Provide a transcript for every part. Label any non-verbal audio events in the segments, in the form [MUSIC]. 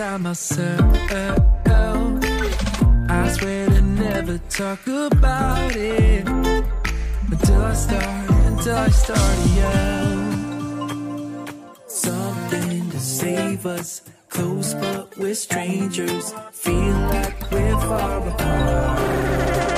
inside myself. I swear to never talk about it until I start, until I start to yell. Something to save us, close but we're strangers. Feel like we're far apart.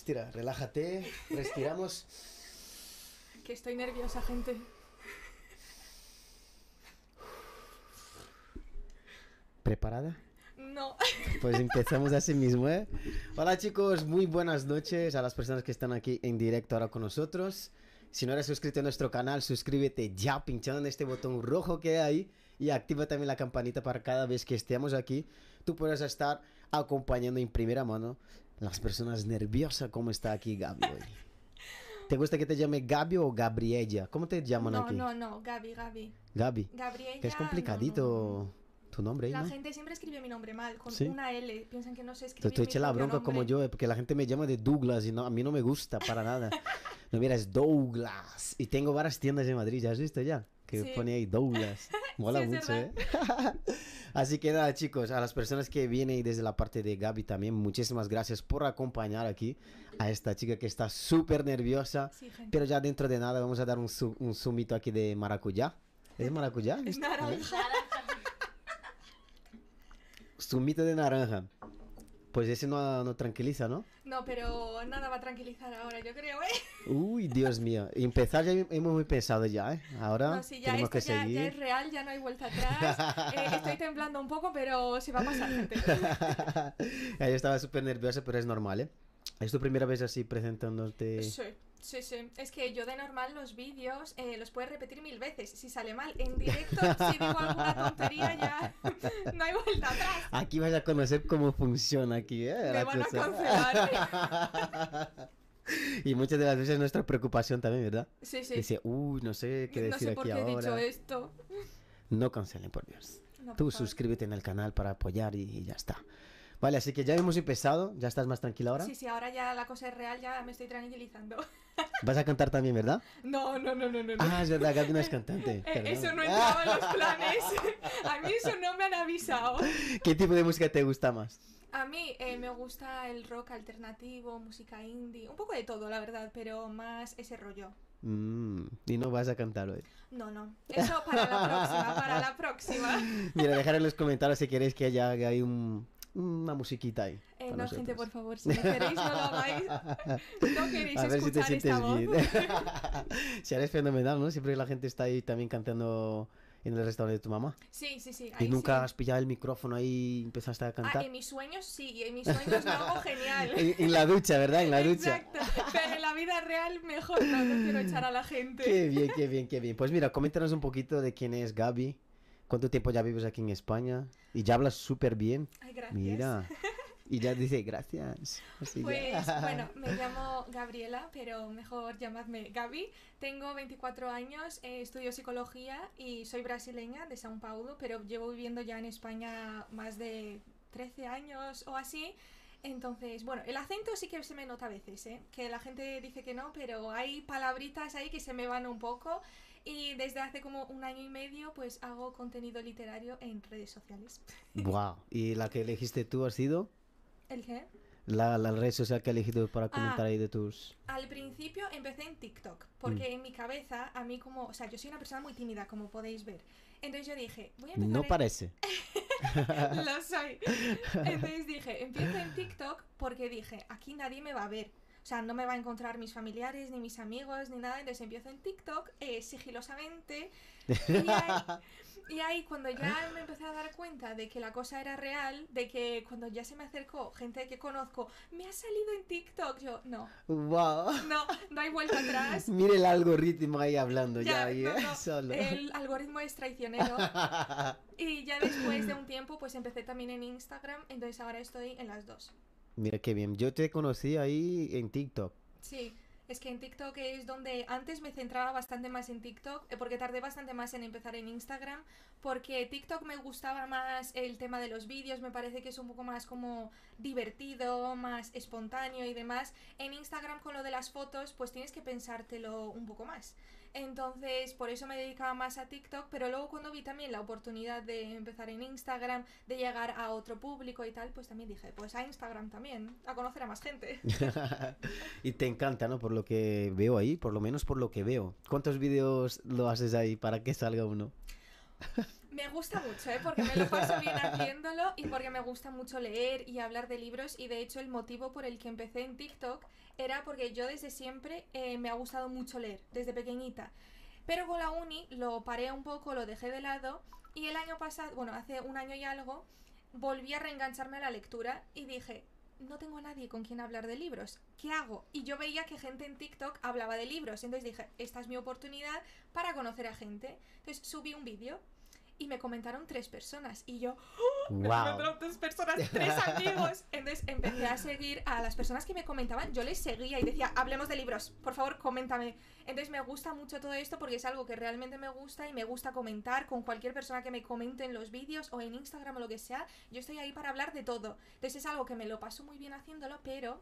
Estira, relájate, respiramos. Que estoy nerviosa, gente. ¿Preparada? No. Pues empezamos así mismo, ¿eh? Hola chicos, muy buenas noches a las personas que están aquí en directo ahora con nosotros. Si no eres suscrito a nuestro canal, suscríbete ya pinchando en este botón rojo que hay ahí y activa también la campanita para cada vez que estemos aquí. Tú puedas estar acompañando en primera mano las personas nerviosas como está aquí Gaby hoy. ¿Te gusta que te llame Gaby o Gabriella? ¿Cómo te llaman No, aquí? no, no. Gaby, Gaby. Gaby. Gabriela. Que es no, complicadito no, no. tu nombre. La ¿no? gente siempre escribe mi nombre mal, con ¿Sí? una L. Piensan que no sé Te, escribir. te eché la bronca como yo, eh, porque la gente me llama de Douglas y no, a mí no me gusta para nada. [LAUGHS] No, mira, es Douglas. Y tengo varias tiendas en Madrid, ¿ya has visto ya? Que Sí. pone ahí Douglas. [LAUGHS] Mola Sí, mucho, ¿eh? [LAUGHS] Así que nada, chicos, a las personas que vienen desde la parte de Gaby también, muchísimas gracias por acompañar aquí a esta chica que está súper nerviosa. Sí. Pero ya dentro de nada vamos a dar un, zumito aquí de maracuyá. ¿Es maracuyá? Es naranja. Zumito de naranja. Pues ese no, no tranquiliza, ¿no? No, pero nada va a tranquilizar ahora, yo creo, ¿eh? Uy, Dios mío. Empezar ya hemos muy pensado ya, ¿eh? Ahora No, si ya tenemos esto que ya, ya es seguir. real, ya no hay vuelta atrás. [LAUGHS] Eh, estoy temblando un poco, pero se va a pasar, gente. [LAUGHS] Ella estaba súper nerviosa, pero es normal, ¿eh? ¿Es tu primera vez así presentándote? Sí, sí, sí. Es que yo de normal los vídeos eh, los puedes repetir mil veces. Si sale mal en [LAUGHS] directo, si digo alguna tontería, ya [LAUGHS] no hay vuelta atrás. Aquí vas a conocer cómo funciona aquí, ¿eh? Me van a cancelar. [LAUGHS] y muchas de las veces nuestra preocupación también, ¿verdad? Sí, sí. Dice, uy, no sé qué no decir sé por aquí qué he dicho ahora. esto. No cancelen, por Dios. No, Tú por suscríbete en el canal para apoyar y, y ya está. Vale, así que ya hemos empezado. ¿Ya estás más tranquila ahora? Sí, sí, ahora ya la cosa es real, ya me estoy tranquilizando. [LAUGHS] Vas a cantar también, ¿verdad? No, no, no, no, no. Ah, es verdad, Gaby no es [LAUGHS] cantante. Eh, perdón. eso no [LAUGHS] entraba en los planes. A mí eso no me han avisado. ¿Qué tipo de música te gusta más? A mí eh, me gusta el rock alternativo, música indie, un poco de todo, la verdad, pero más ese rollo. Mm, y no vas a cantar hoy. No, no. Eso para la próxima, para la próxima. Mira, dejar en los comentarios si queréis que haya que hay un, una musiquita ahí. Eh, no, gente, nosotros. por favor, si no queréis, no lo hagáis. [LAUGHS] No queréis A ver si te escuchar esta voz. bien. si eres fenomenal, ¿no? Siempre la gente está ahí también cantando en el restaurante de tu mamá. Sí, sí, sí. Y ahí nunca sí. has pillado el micrófono ahí y empezaste a Ah, cantar. en mis sueños sí, en mis sueños lo hago genial. [LAUGHS] en, en la ducha, ¿verdad? En la ducha. Exacto. Pero en la vida real mejor no, no quiero echar a la gente. Qué bien, qué bien, qué bien. Pues mira, coméntanos un poquito de quién es Gaby. ¿Cuánto tiempo ya vives aquí en España? Y ya hablas súper bien. Ay, gracias. Mira. Y ya dice gracias. Así Pues [LAUGHS] bueno, me llamo Gabriela, pero mejor llamadme Gaby. Tengo 24 años, eh, estudio psicología y soy brasileña de São Paulo, pero llevo viviendo ya en España más de 13 años o así. Entonces, bueno, el acento sí que se me nota a veces, ¿eh? que la gente dice que no, pero hay palabritas ahí que se me van un poco. Y desde hace como un año y medio, pues hago contenido literario en redes sociales. [LAUGHS] Wow. ¿Y la que elegiste tú ha sido? ¿El qué? La, la red social que elegido para Ah. comentar ahí de tus... Al principio empecé en TikTok, porque en mi cabeza, a mí como, o sea, yo soy una persona muy tímida, como podéis ver. Entonces yo dije, voy a empezar No en- parece. [LAUGHS] Lo soy. [LAUGHS] Entonces dije, empiezo en TikTok porque dije, aquí nadie me va a ver. O sea, no me va a encontrar mis familiares, ni mis amigos, ni nada. Entonces empiezo en TikTok eh, sigilosamente. Y ahí, y ahí cuando ya me empecé a dar cuenta de que la cosa era real, de que cuando ya se me acercó gente que conozco, me ha salido en TikTok, yo, no, Wow. no, no hay vuelta atrás. [LAUGHS] Mire el algoritmo ahí hablando ya, Ya, no, ¿eh? no, Solo. El algoritmo es traicionero. [LAUGHS] Y ya después de un tiempo, pues empecé también en Instagram, entonces ahora estoy en las dos. Mira qué bien. Yo te conocí ahí en TikTok. Sí, es que en TikTok es donde antes me centraba bastante más en TikTok, eh, porque tardé bastante más en empezar en Instagram, porque TikTok me gustaba más el tema de los vídeos, me parece que es un poco más como divertido, más espontáneo y demás. En Instagram con lo de las fotos, pues tienes que pensártelo un poco más. Entonces, por eso me dedicaba más a TikTok, pero luego cuando vi también la oportunidad de empezar en Instagram, de llegar a otro público y tal, pues también dije, pues a Instagram también, a conocer a más gente. [LAUGHS] y te encanta, ¿no? Por lo que veo ahí, por lo menos por lo que veo. ¿Cuántos vídeos lo haces ahí para que salga uno? [LAUGHS] Me gusta mucho, ¿eh? porque me lo paso bien haciéndolo y porque me gusta mucho leer y hablar de libros y de hecho el motivo por el que empecé en TikTok era porque yo desde siempre eh, me ha gustado mucho leer, desde pequeñita. Pero con la uni lo paré un poco, lo dejé de lado y el año pasado, bueno, hace un año y algo, volví a reengancharme a la lectura y dije, no tengo a nadie con quien hablar de libros, ¿qué hago? Y yo veía que gente en TikTok hablaba de libros, entonces dije, esta es mi oportunidad para conocer a gente. Entonces subí un vídeo y me comentaron tres personas y yo me Wow. personas, tres [LAUGHS] amigos. Entonces empecé a seguir a las personas que me comentaban, yo les seguía y decía, hablemos de libros, por favor, coméntame. Entonces me gusta mucho todo esto porque es algo que realmente me gusta y me gusta comentar con cualquier persona que me comente en los vídeos o en Instagram o lo que sea. Yo estoy ahí para hablar de todo. Entonces es algo que me lo paso muy bien haciéndolo, pero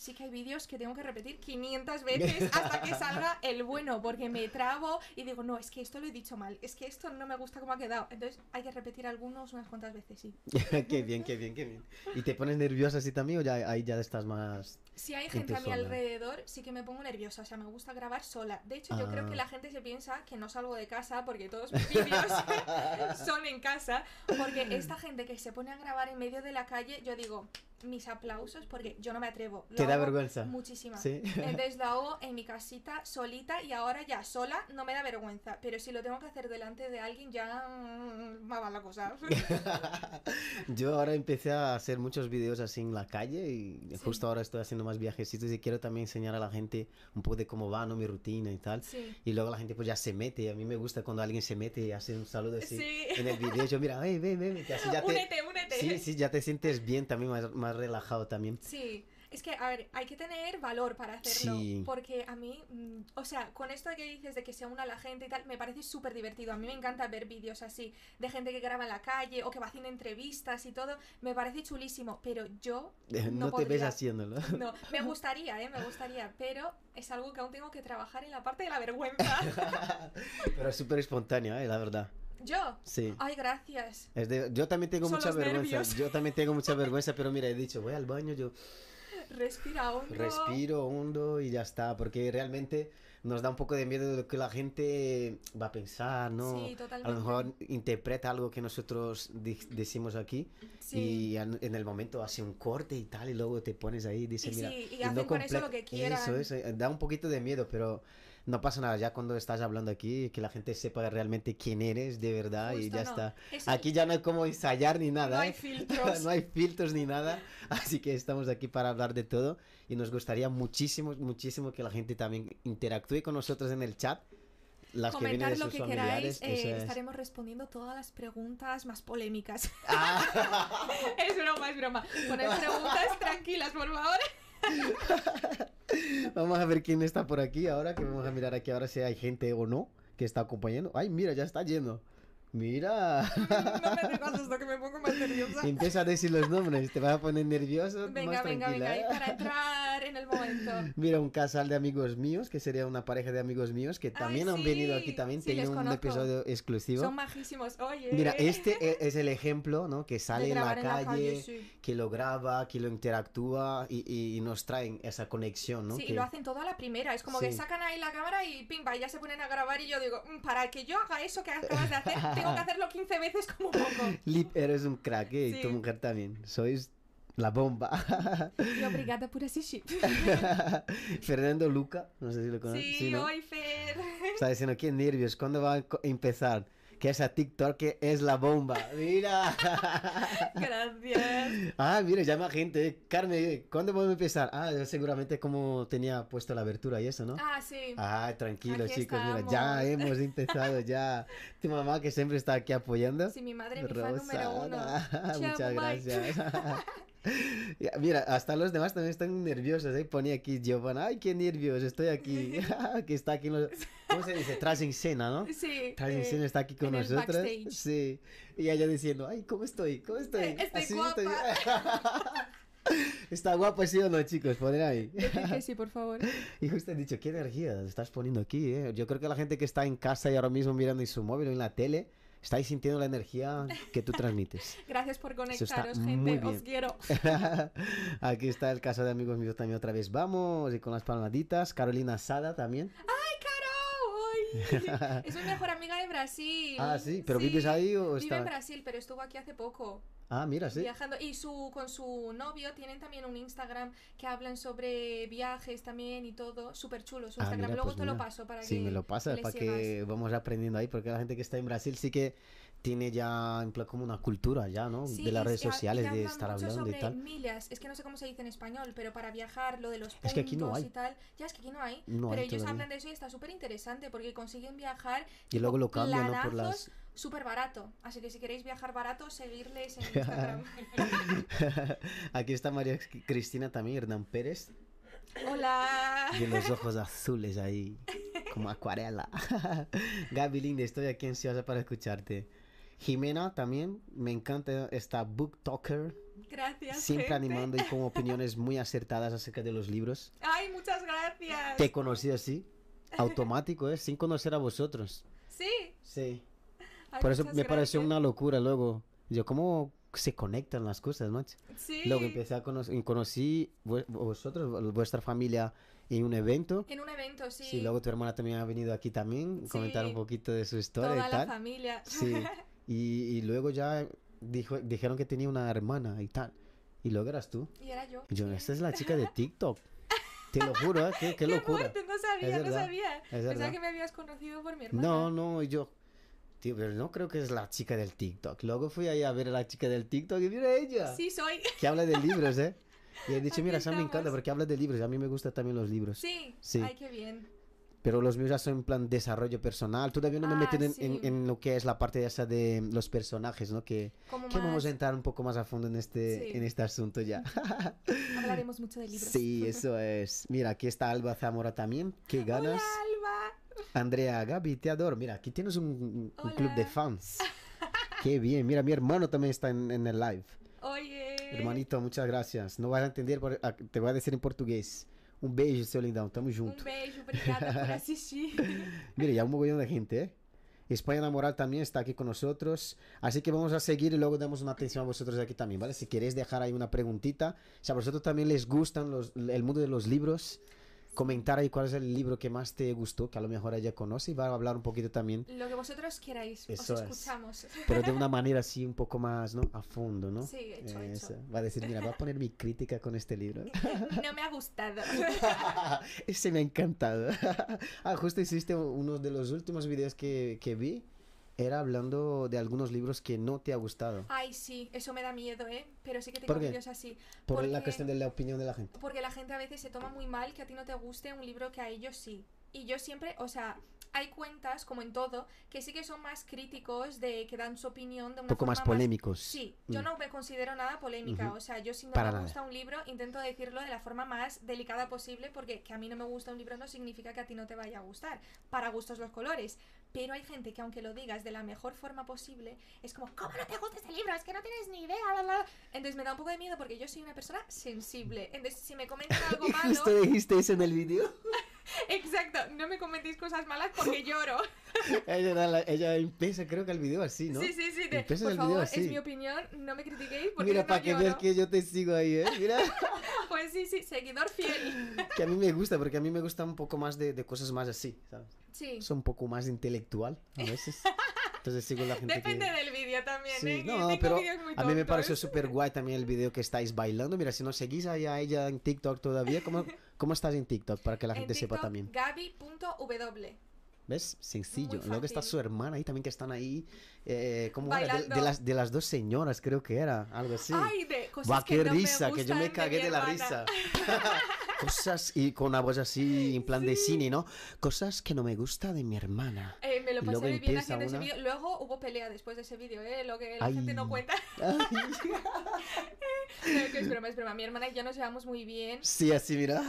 sí que hay vídeos que tengo que repetir 500 veces hasta que salga el bueno, porque me trabo y digo, no, es que esto lo he dicho mal, es que esto no me gusta cómo ha quedado. Entonces hay que repetir algunos unas cuantas veces, sí. [LAUGHS] qué bien, qué bien, qué bien. ¿Y te pones nerviosa así también o ya ahí ya estás más... Si hay En gente a mi alrededor, sí que me pongo nerviosa, o sea, me gusta grabar sola. De hecho, yo creo Ah. que la gente se piensa que no salgo de casa porque todos mis vídeos [LAUGHS] son en casa, porque esta gente que se pone a grabar en medio de la calle, yo digo, mis aplausos porque yo no me atrevo. Lo ¿Te da vergüenza? Muchísima. Sí. Entonces [LAUGHS] lo hago en mi casita solita y ahora ya sola no me da vergüenza, pero si lo tengo que hacer delante de alguien ya mm, me va la cosa. [LAUGHS] Yo ahora empecé a hacer muchos vídeos así en la calle y Sí. justo ahora estoy haciendo más viajecitos y quiero también enseñar a la gente un poco de cómo va, ¿no? Mi rutina y tal. Sí. Y luego la gente pues ya se mete. A mí me gusta cuando alguien se mete y hace un saludo así Sí. en el video. Yo mira, hey, ven, ven, ven", así ya [LAUGHS] te... Únete, únete. Sí, sí, ya te sientes bien también, más, más relajado también. Sí, es que, a ver, hay que tener valor para hacerlo. Sí. Porque a mí, mm, o sea, con esto que dices de que se una la gente y tal, me parece súper divertido. A mí me encanta ver vídeos así de gente que graba en la calle o que va haciendo entrevistas y todo. Me parece chulísimo, pero yo No, [LAUGHS] no, te ves haciéndolo. [LAUGHS] No, me [LAUGHS] gustaría, ¿eh? Me gustaría, pero es algo que aún tengo que trabajar en la parte de la vergüenza. Pero es súper espontáneo, ¿eh? la verdad. ¿Yo? Sí. Ay, gracias. Es de- yo también tengo Son mucha vergüenza. nervios. Yo también tengo mucha [LAUGHS] vergüenza, pero mira, he dicho, voy al baño, yo Respira hondo. respiro hondo y ya está. Porque realmente nos da un poco de miedo de lo que la gente va a pensar, ¿no? Sí, a totalmente. lo mejor interpreta algo que nosotros decimos aquí Sí. y en, el momento hace un corte y tal y luego te pones ahí y dices, Y mira, y no hacen con eso lo que quieran. Eso, eso, da un poquito de miedo, pero no pasa nada, ya cuando estás hablando aquí, que la gente sepa realmente quién eres de verdad y Justo, ya no. está. Es- Aquí ya no hay como ensayar ni nada. No hay ¿eh? filtros. [LAUGHS] no hay filtros ni nada, así que estamos aquí para hablar de todo y nos gustaría muchísimo, muchísimo que la gente también interactúe con nosotros en el chat. Las que vienen Comentar de lo que queráis, eh, es. estaremos respondiendo todas las preguntas más polémicas. Ah, [LAUGHS] es broma, es broma. Poner [LAUGHS] preguntas tranquilas, por favor. [LAUGHS] vamos a ver quién está por aquí ahora, que vamos a mirar aquí ahora si hay gente o no que está acompañando. Ay, mira, ya está lleno. Mira. [LAUGHS] No me digas esto que me pongo más nerviosa. Empieza a decir los nombres, te vas a poner nervioso. Venga, más venga, tranquila, venga, y para entrar en el momento. [LAUGHS] Mira, un casal de amigos míos, que sería una pareja de amigos míos, que también han sí, venido aquí, también sí, tienen un conozco. episodio exclusivo. Son majísimos, oye. Mira, este e- es el ejemplo, ¿no? Que sale en la calle, en la calle, sí. que lo graba, que lo interactúa y, nos traen esa conexión, ¿no? Sí, Que- y lo hacen todo a la primera. Es como que sacan ahí la cámara y pimba, ya se ponen a grabar. Y yo digo, "Mm, para que yo haga eso que acabas de hacer, [LAUGHS] tengo que hacerlo 15 veces como poco. [LAUGHS] Lip, eres un crack, ¿eh? Y tu Sí. mujer también. Sois la bomba. Y obrigada por sí. Fernando Luca, no sé si lo conoces. Sí, ¿no? hoy Fer. Está diciendo, qué nervios, ¿cuándo va a empezar? Que esa TikTok que es la bomba. Mira. [LAUGHS] Gracias. Ah, mira, llama gente. Carmen, ¿cuándo vamos a empezar? Ah, seguramente como tenía puesto la abertura y eso, ¿no? Ah, sí. Ah, tranquilo, Aquí chicos, mira, ya hemos empezado, ya. [LAUGHS] Tu mamá que siempre está aquí apoyando. Sí, mi madre, mi fan número uno. Rosana, [LAUGHS] muchas gracias. [LAUGHS] Mira, hasta los demás también están nerviosos, ¿eh? Ponía aquí Giovanna, ay, qué nervios, estoy aquí. [LAUGHS] [LAUGHS] que está aquí, en los- ¿cómo se dice? Tras en ¿no? Sí. Tras en eh, está aquí con en nosotros. Sí. Y ella diciendo, ay, ¿cómo estoy? ¿Cómo estoy? Eh, estoy Así guapa. Está guapo, sí o no, chicos, poner ahí. que sí, por favor. Y justo he dicho, qué energía estás poniendo aquí, ¿eh? Yo creo que la gente que está en casa y ahora mismo mirando en su móvil o en la tele, estáis sintiendo la energía que tú transmites. [LAUGHS] Gracias por conectaros, muy gente. bien. Os quiero. [LAUGHS] Aquí está el caso de amigos míos también otra vez. Vamos, y con las palmaditas. Carolina Sada también. ¡Ay! [LAUGHS] Es mi mejor amiga de Brasil. Ah, sí, ¿pero vives ahí o Vive está- en Brasil, pero estuvo aquí hace poco. Ah, mira, sí. Viajando. Y su, con su novio tienen también un Instagram que hablan sobre viajes también y todo. Súper chulo su Ah, Instagram. mira, Luego pues te lo mira. paso para Sí, que me lo pasas para sigas. que vamos aprendiendo ahí, porque la gente que está en Brasil sí que tiene ya en plan como una cultura ya, ¿no? Sí, de las y- redes y y sociales, de estar hablando y sobre tal. millas. Es que no sé cómo se dice en español, pero para viajar, lo de los puntos Es que aquí no hay. y tal. Ya es que aquí no hay. No pero hay ellos todavía. hablan de eso y está súper interesante porque consiguen viajar Y luego lo cambian, ¿no? Por las... súper barato. Así que si queréis viajar barato, seguirles en Instagram. [LAUGHS] Aquí está María Cristina también, Hernán Pérez, Hola. de los [LAUGHS] ojos azules ahí, como acuarela. [LAUGHS] Gaby Linda, estoy aquí ansiosa para escucharte. Jimena también, me encanta esta book talker, Gracias. siempre gente. animando y con [LAUGHS] opiniones muy acertadas acerca de los libros. Ay, muchas gracias. Te conocí así, automático, ¿eh? Sin conocer a vosotros. Sí. Sí. Ay, Por eso me pareció gracias. una locura luego. Yo, ¿cómo se conectan las cosas, macho? Sí. Luego empecé a conocer, conocí vosotros, vuestra familia en un evento. En un evento, sí. Sí, luego tu hermana también ha venido aquí también, comentar un Sí. poquito de su historia Toda y la tal. familia. Sí. [LAUGHS] Y, y luego ya dijo, dijeron que tenía una hermana y tal. Y luego eras tú. Y era yo. Y yo, [LAUGHS] esta es la chica de TikTok. Te lo juro, ¿eh? Qué, qué [LAUGHS] Qué locura. no sabía, no sabía. Pensaba que me habías conocido por mi hermana. No, no, yo. Tío, pero no creo que es la chica del TikTok. Luego fui ahí a ver a la chica del TikTok y mira ella. Sí, soy. Que habla de libros, ¿eh? Y he [LAUGHS] dicho, Aquí mira, esa me encanta porque habla de libros. A mí me gustan también los libros. Sí. Sí. Ay, qué bien. Pero los míos ya son en plan desarrollo personal. Todavía no me Ah, meten en, en- sí. en lo que es la parte esa de los personajes, ¿no? Que, que vamos a entrar un poco más a fondo en este, Sí. en este asunto ya. [LAUGHS] Hablaremos mucho de libros. sí, eso es. Mira, aquí está Alba Zamora también. Qué ganas. Hola, Alba. Andrea Gaby, te adoro. Mira, aquí tienes un, un club de fans. Qué bien. Mira, mi hermano también está en, en el live. Oye. Hermanito, muchas gracias. No vas a entender, te voy a decir en portugués. Un beijo, seu lindão. Tamo junto. Un beijo, obrigada por [LAUGHS] asistir. Mire, ya un mogollón de gente, ¿eh? España Enamoral también está aquí con nosotros. Así que vamos a seguir y luego damos una atención a vosotros aquí también, ¿vale? Si queréis dejar ahí una preguntita. Si a vosotros también les gustan los, el mundo de los libros, comentar ahí cuál es el libro que más te gustó, que a lo mejor ella conoce y va a hablar un poquito también, Lo que vosotros queráis, Eso os es. escuchamos. pero de una [LAUGHS] manera así un poco más, ¿no? A fondo, ¿no? Sí, hecho, Eh, hecho. Va a decir, mira, voy a poner mi crítica con este libro. [LAUGHS] No me ha gustado. [LAUGHS] Ese me ha encantado. ah, justo hiciste uno de los últimos videos que, que vi. Era hablando de algunos libros que no te ha gustado. Ay, sí, eso me da miedo, ¿eh? Pero sí que tengo vídeos así. Por la porque- cuestión de la opinión de la gente. Porque la gente a veces se toma muy mal que a ti no te guste un libro que a ellos sí. Y yo siempre, o sea, hay cuentas, como en todo, que sí que son más críticos de que dan su opinión de Un una poco más forma polémicos. Sí, yo Mm. no me considero nada polémica. Ujú. O sea, yo si no Para me nada. gusta un libro, intento decirlo de la forma más delicada posible, porque que a mí no me gusta un libro no significa que a ti no te vaya a gustar. Para gustos los colores. Pero hay gente que aunque lo digas de la mejor forma posible, es como, ¿cómo no te gusta este libro? Es que no tienes ni idea. bla, bla". Entonces me da un poco de miedo porque yo soy una persona sensible. Entonces si me comentan algo [LAUGHS] malo, justo dijiste eso en el video. [LAUGHS] exacto, no me comentéis cosas malas porque [LAUGHS] lloro. ella, la- ella empieza, creo que el video así, ¿no? Sí, sí, sí. de, por favor, así. es mi opinión, no me critiquéis porque Mira, no para que veas que yo te sigo ahí, ¿eh? Mira. [LAUGHS] Pues sí, sí, seguidor fiel. [LAUGHS] que a mí me gusta, porque a mí me gusta un poco más de, de cosas más así, ¿sabes? Sí. Soy un poco más intelectual a veces. Entonces sigo la gente Depende que... del vídeo también, Sí, ¿eh? No, pero a mí me pareció súper guay también el video que estáis bailando. Mira, si no seguís a ella en TikTok todavía, ¿cómo, [LAUGHS] cómo estás en TikTok? Para que la En gente sepa TikTok, también. Gaby.w. ¿Ves? Sencillo. Luego está su hermana ahí también que están ahí. Eh, ¿Cómo era? De, de las, de las dos señoras, creo que era. Algo así. Ay, de cosas Buah, que qué no risa, me que yo me cagué mi de, la risa. [LAUGHS] Cosas y con una voz así, en plan de Sí. cine, ¿no? Cosas que no me gusta de mi hermana. Eh, me lo pasé luego bien empieza haciendo ese una- vídeo. Luego hubo pelea después de ese vídeo, ¿eh? Lo que la Ay. gente no cuenta. [LAUGHS] Ay, No, que es broma, es broma. Mi hermana y yo nos llevamos muy bien. sí, así, mira.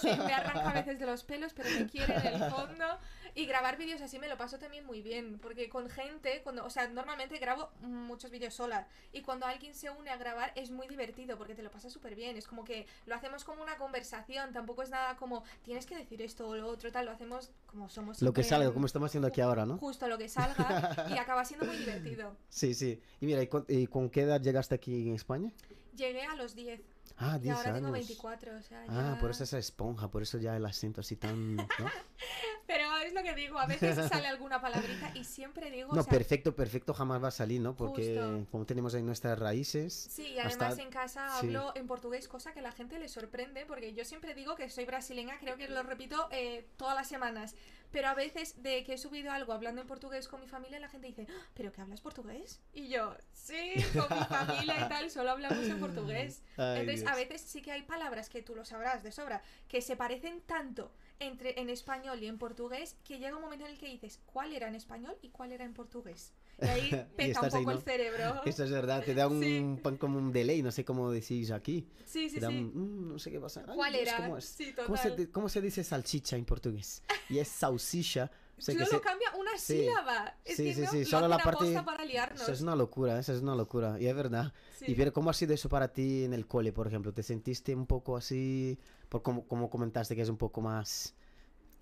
Sí, me arranca a veces de los pelos, pero me quiere en el fondo. Y grabar vídeos así me lo paso también muy bien, porque con gente, cuando, o sea, normalmente grabo muchos vídeos sola, y cuando alguien se une a grabar es muy divertido, porque te lo pasas súper bien, es como que lo hacemos como una conversación, tampoco es nada como tienes que decir esto o lo otro, tal, lo hacemos como somos. Lo que salga, como estamos haciendo aquí ahora, ¿no? Justo lo que salga, y [LAUGHS] acaba siendo muy divertido. Sí, sí. Y mira, ¿y con, y con qué edad llegaste aquí en España? Llegué a los 10, Ah, y 10 ahora años. tengo 24, o sea, Ah, por eso esa esponja, por eso ya el acento así tan... ¿no? [LAUGHS] Pero es lo que digo, a veces [LAUGHS] sale alguna palabrita y siempre digo, o No, sea, perfecto, perfecto jamás va a salir, ¿no? Porque Justo. como tenemos ahí nuestras raíces... Sí, y además hasta- en casa sí. hablo en portugués, cosa que a la gente le sorprende, porque yo siempre digo que soy brasileña, creo que lo repito eh, todas las semanas, pero a veces de que he subido algo hablando en portugués con mi familia, la gente dice, "Ah, ¿pero que hablas portugués? Y yo, sí, con mi familia y tal, solo hablamos en portugués. [LAUGHS] Ay, Entonces, a veces sí que hay palabras que tú lo sabrás de sobra, que se parecen tanto entre en español y en portugués, que llega un momento en el que dices, ¿cuál era en español y cuál era en portugués? Y ahí [LAUGHS] peta un estás ahí, poco el ¿no? cerebro. Eso es verdad, te da un Sí. pan como un delay, no sé cómo decís aquí. Sí, sí, te da sí. un, mm, no sé qué pasa. Ay, ¿Cuál Dios, era? ¿Cómo es? Sí, ¿Cómo se, total. cómo se dice salchicha en portugués? Y es salsicha. O sea, Solo se- cambia una sí. sílaba. Es Sí, que sí, no, sí, lo solo la parte- para liarnos. Eso es una locura, eso es una locura. Y es verdad. Y pero ¿cómo ha sido eso para ti en el cole, por ejemplo? ¿Te sentiste un poco así? Por como, como comentaste que es un poco más...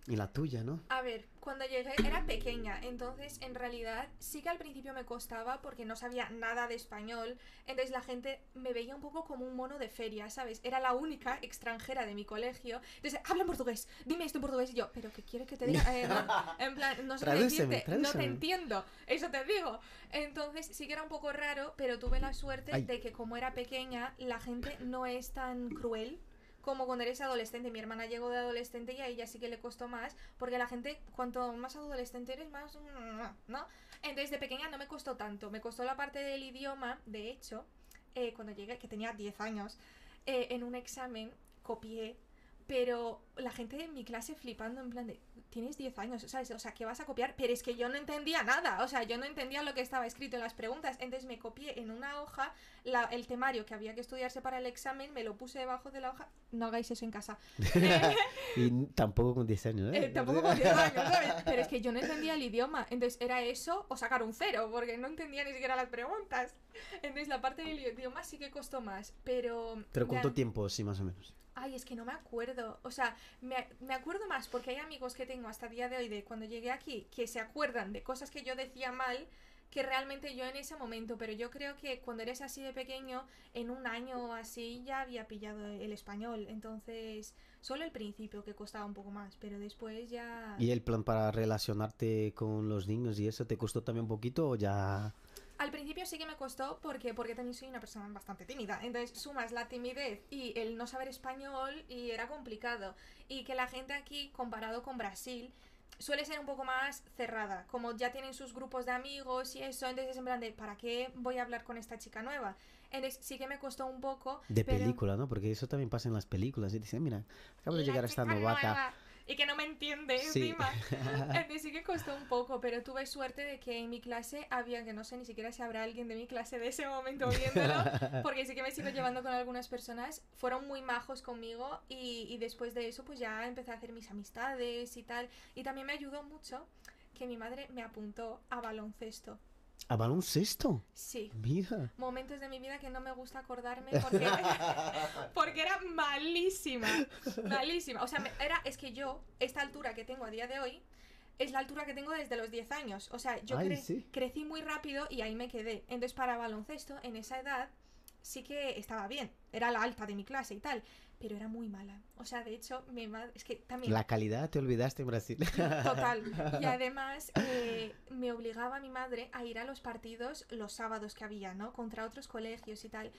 Y la tuya, ¿no? A ver, cuando llegué era pequeña, entonces en realidad sí que al principio me costaba porque no sabía nada de español, entonces la gente me veía un poco como un mono de feria, ¿sabes? Era la única extranjera de mi colegio, entonces habla en portugués, dime esto en portugués y yo, pero ¿qué quiere que te diga? Eh, no, [LAUGHS] en plan, no sé Tradúceme, decirte, no te tradúceme. entiendo, eso te digo. Entonces sí que era un poco raro, pero tuve la suerte Ay. de que como era pequeña, la gente no es tan cruel como cuando eres adolescente. Mi hermana llegó de adolescente y a ella sí que le costó más, porque la gente, cuanto más adolescente eres, más... ¿no? Entonces de pequeña no me costó tanto. Me costó la parte del idioma, de hecho, eh, cuando llegué, que tenía 10 años, eh, en un examen copié, pero la gente de mi clase flipando en plan de, tienes 10 años, ¿sabes? O sea, ¿qué vas a copiar? Pero es que yo no entendía nada, o sea, yo no entendía lo que estaba escrito en las preguntas, entonces me copié en una hoja la- el temario que había que estudiarse para el examen, me lo puse debajo de la hoja, no hagáis eso en casa. [LAUGHS] Y tampoco con 10 años, ¿eh? eh, tampoco con 10 años, ¿sabes? Pero es que yo no entendía el idioma. Entonces era eso o sacar un cero, porque no entendía ni siquiera las preguntas. Entonces la parte del idioma sí que costó más. Pero. Pero ya- ¿cuánto tiempo, sí, más o menos? Ay, es que no me acuerdo. O sea, me, me acuerdo más porque hay amigos que tengo hasta el día de hoy de cuando llegué aquí que se acuerdan de cosas que yo decía mal que realmente yo en ese momento, pero yo creo que cuando eres así de pequeño, en un año o así ya había pillado el español, entonces solo el principio que costaba un poco más, pero después ya... ¿Y el plan para relacionarte con los niños y eso te costó también un poquito o ya...? Al principio sí que me costó porque, porque también soy una persona bastante tímida. Entonces sumas la timidez y el no saber español y era complicado. Y que la gente aquí, comparado con Brasil, suele ser un poco más cerrada. Como ya tienen sus grupos de amigos y eso, entonces es en plan de, ¿para qué voy a hablar con esta chica nueva? Entonces sí que me costó un poco. De pero- película, ¿no? Porque eso también pasa en las películas. Y dicen, mira, acaba de llegar esta novata. nueva, Y que no me entiende Sí. encima. [LAUGHS] Entonces sí que costó un poco, pero tuve suerte de que en mi clase había, que no sé ni siquiera si habrá alguien de mi clase de ese momento viéndolo, [LAUGHS] porque sí que me sigo llevando con algunas personas. Fueron muy majos conmigo y, y después de eso pues ya empecé a hacer mis amistades y tal. Y también me ayudó mucho que mi madre me apuntó a baloncesto. ¿A baloncesto? Sí. Mira. Momentos de mi vida que no me gusta acordarme porque, [LAUGHS] porque era malísima. Malísima. O sea, me- era, es que yo, esta altura que tengo a día de hoy, es la altura que tengo desde los 10 años. O sea, yo Ay, cre- sí. crecí muy rápido y ahí me quedé. Entonces, para baloncesto, en esa edad, sí que estaba bien. Era la alta de mi clase y tal. Pero era muy mala. O sea, de hecho, mi madre. Es que también. La calidad te olvidaste en Brasil. Total. Y [LAUGHS] además eh, me obligaba mi madre a ir a los partidos los sábados que había, ¿no? Contra otros colegios y tal.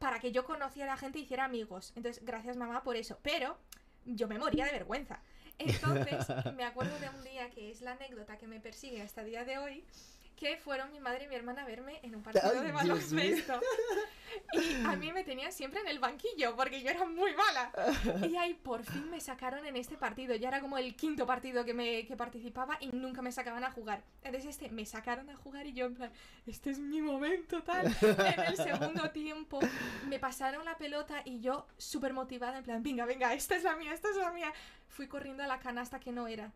Para que yo conociera a gente y hiciera amigos. Entonces, gracias mamá por eso. Pero yo me moría de vergüenza. Entonces, [LAUGHS] me acuerdo de un día que es la anécdota que me persigue hasta el día de hoy. Que fueron mi madre y mi hermana a verme en un partido Ay, de baloncesto. [LAUGHS] Y a mí me tenían siempre en el banquillo porque yo era muy mala. [LAUGHS] Y ahí por fin me sacaron en este partido. Ya era como el quinto partido que, me, que participaba y nunca me sacaban a jugar. Entonces este me sacaron a jugar y yo en plan, este es mi momento tal. En el segundo [LAUGHS] tiempo me pasaron la pelota y yo súper motivada en plan, venga, venga, esta es la mía, esta es la mía. Fui corriendo a la canasta que no era.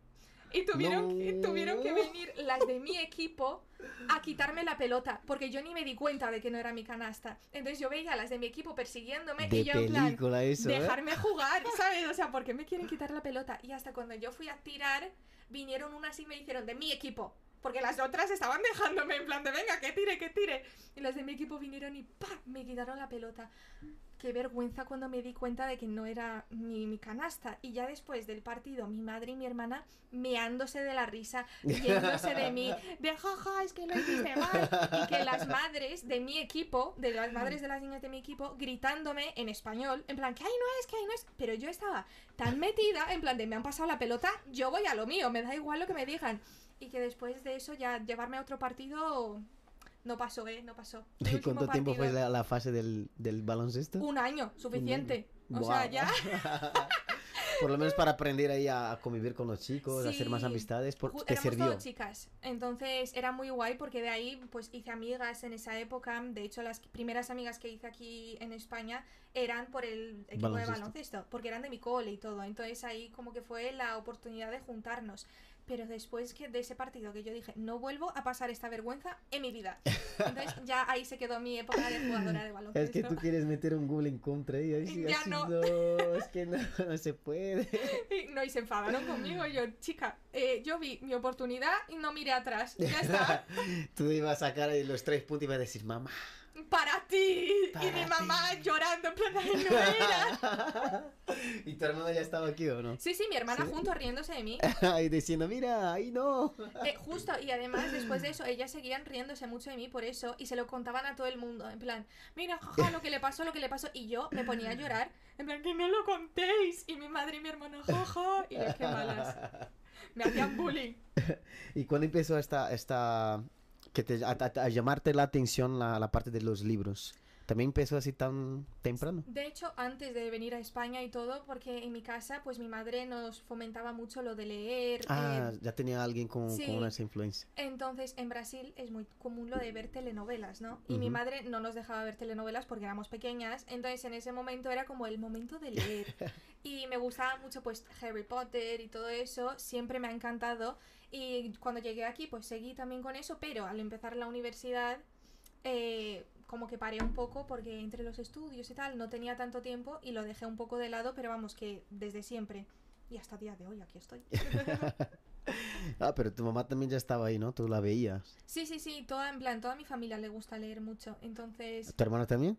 Y tuvieron, que, tuvieron que venir las de mi equipo a quitarme la pelota, porque yo ni me di cuenta de que no era mi canasta. Entonces yo veía a las de mi equipo persiguiéndome De y yo en plan, ¿eh? dejarme jugar, ¿sabes? O sea, ¿por qué me quieren quitar la pelota? Y hasta cuando yo fui a tirar, vinieron unas y me hicieron de mi equipo. Porque las otras estaban dejándome en plan de venga, que tire, que tire. Y las de mi equipo vinieron y ¡pa! me quitaron la pelota. Qué vergüenza cuando me di cuenta de que no era mi, mi canasta. Y ya después del partido, mi madre y mi hermana meándose de la risa, riéndose de mí, [LAUGHS] de jaja, es que lo hiciste mal. Y que las madres de mi equipo, de las madres de las niñas de mi equipo, gritándome en español, en plan, que ahí no es, que ahí no es. Pero yo estaba tan metida, en plan de me han pasado la pelota, yo voy a lo mío, me da igual lo que me digan. Y que después de eso ya llevarme a otro partido no pasó, ¿eh? No pasó. El ¿Y último cuánto tiempo fue la, la fase del, del baloncesto? Un año, suficiente. O Guau. sea, ya. [LAUGHS] Por lo menos para aprender ahí a convivir con los chicos, a hacer más Sí. amistades, por, te sirvió. todo chicas. Entonces era muy guay porque de ahí pues hice amigas en esa época. De hecho, las primeras amigas que hice aquí en España eran por el equipo Baloncesto. de baloncesto, porque eran de mi cole y todo. Entonces ahí como que fue la oportunidad de juntarnos. Pero después que de ese partido que yo dije, no vuelvo a pasar esta vergüenza en mi vida. Entonces ya ahí se quedó mi época de jugadora de baloncesto. [LAUGHS] Es que tú quieres meter un gol en contra y así, Ya así, no. es que no, [LAUGHS] no se puede. [LAUGHS] Y, no, y se enfadaron conmigo. Y yo, chica, eh, yo vi mi oportunidad y no miré atrás. Ya está. Tú ibas a sacar ahí los tres puntos y ibas a decir, mamá. ¡Para ti! Y mi mamá ti. llorando en plan, "Ay, no era. [LAUGHS] ¿Y tu hermano ya estaba aquí o no? Sí, sí, mi hermana ¿Sí? junto riéndose de mí. [LAUGHS] y diciendo, mira, ahí no. [LAUGHS] Eh, justo, y además después de eso, ellas seguían riéndose mucho de mí por eso y se lo contaban a todo el mundo. En plan, mira, jaja, lo que le pasó, lo que le pasó. Y yo me ponía a llorar. En plan, que no lo contéis. Y mi madre y mi hermana, jaja. Y yo, qué malas. Me hacían bullying. ¿Y cuándo empezó esta, esta que te, a, a- a llamarte la atención la, la parte de los libros? ¿También empezó así tan temprano? De hecho, antes de venir a España y todo, porque en mi casa, pues mi madre nos fomentaba mucho lo de leer. Ah, eh, ya tenía alguien con, sí. con esa influencia. Entonces, en Brasil es muy común lo de ver telenovelas, ¿no? Y mi Ujú. madre no nos dejaba ver telenovelas porque éramos pequeñas, entonces en ese momento era como el momento de leer. [LAUGHS] Y me gustaba mucho pues Harry Potter y todo eso, siempre me ha encantado. Y cuando llegué aquí pues seguí también con eso, pero al empezar la universidad eh, como que paré un poco porque entre los estudios y tal no tenía tanto tiempo y lo dejé un poco de lado, pero vamos que desde siempre y hasta el día de hoy aquí estoy. [LAUGHS] Ah, pero tu mamá también ya estaba ahí, ¿no? Tú la veías. Sí, sí, sí, toda, en plan, toda mi familia le gusta leer mucho, entonces... ¿Tu hermana también?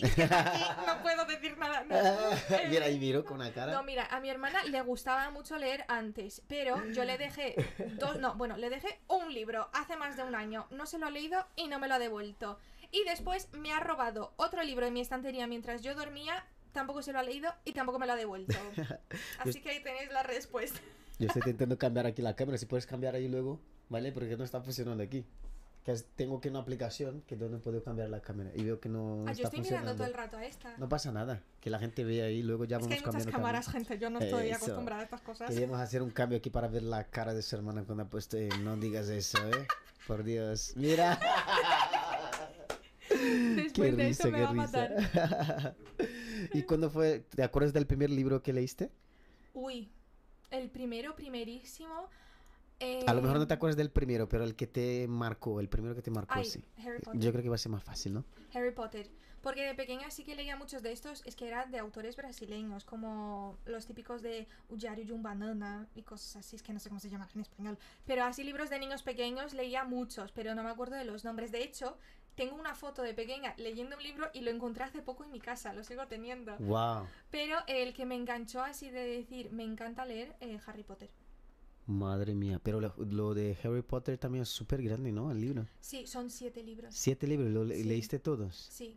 Es que aquí no puedo decir nada. no. Eh, [LAUGHS] Mira, ahí miro con una cara. No, mira, a mi hermana le gustaba mucho leer antes, pero yo le dejé dos, no, bueno, le dejé un libro hace más de un año, no se lo ha leído y no me lo ha devuelto. Y después me ha robado otro libro de mi estantería mientras yo dormía, tampoco se lo ha leído y tampoco me lo ha devuelto. [LAUGHS] Así que ahí tenéis la respuesta. Yo estoy intentando cambiar aquí la cámara. Si puedes cambiar ahí luego, ¿vale? Porque no está funcionando aquí. Que tengo que una aplicación que donde puedo cambiar la cámara y veo que no Ah, yo está estoy mirando todo el rato a esta. No pasa nada, que la gente vea ahí luego ya es que vamos hay muchas cámaras, cámara. gente, yo no estoy Eso. acostumbrada a estas cosas. Queríamos hacer un cambio aquí para ver la cara de su hermana cuando ha puesto. eh, no digas eso, ¿eh? Por Dios. Mira. [LAUGHS] Después de eso me va a matar. risa. [LAUGHS] ¿Y cuándo fue? ¿Te acuerdas del primer libro que leíste? Uy, el primero, primerísimo. A lo mejor no eh, te acuerdas del primero, pero el que te marcó, el primero que te marcó, Ay, sí. Harry Potter. Yo creo que va a ser más fácil, ¿no? Harry Potter. Porque de pequeña sí que leía muchos de estos, es que eran de autores brasileños, como los típicos de Diario de un Banana y cosas así, es que no sé cómo se llaman en español. Pero así libros de niños pequeños leía muchos, pero no me acuerdo de los nombres. De hecho, tengo una foto de pequeña leyendo un libro y lo encontré hace poco en mi casa, lo sigo teniendo. Wow. Pero el que me enganchó así de decir, me encanta leer eh, Harry Potter. Madre mía. Pero lo, lo de Harry Potter también es súper grande, ¿no? El libro. Sí, son siete libros. Siete libros, ¿lo Sí. leíste todos? Sí.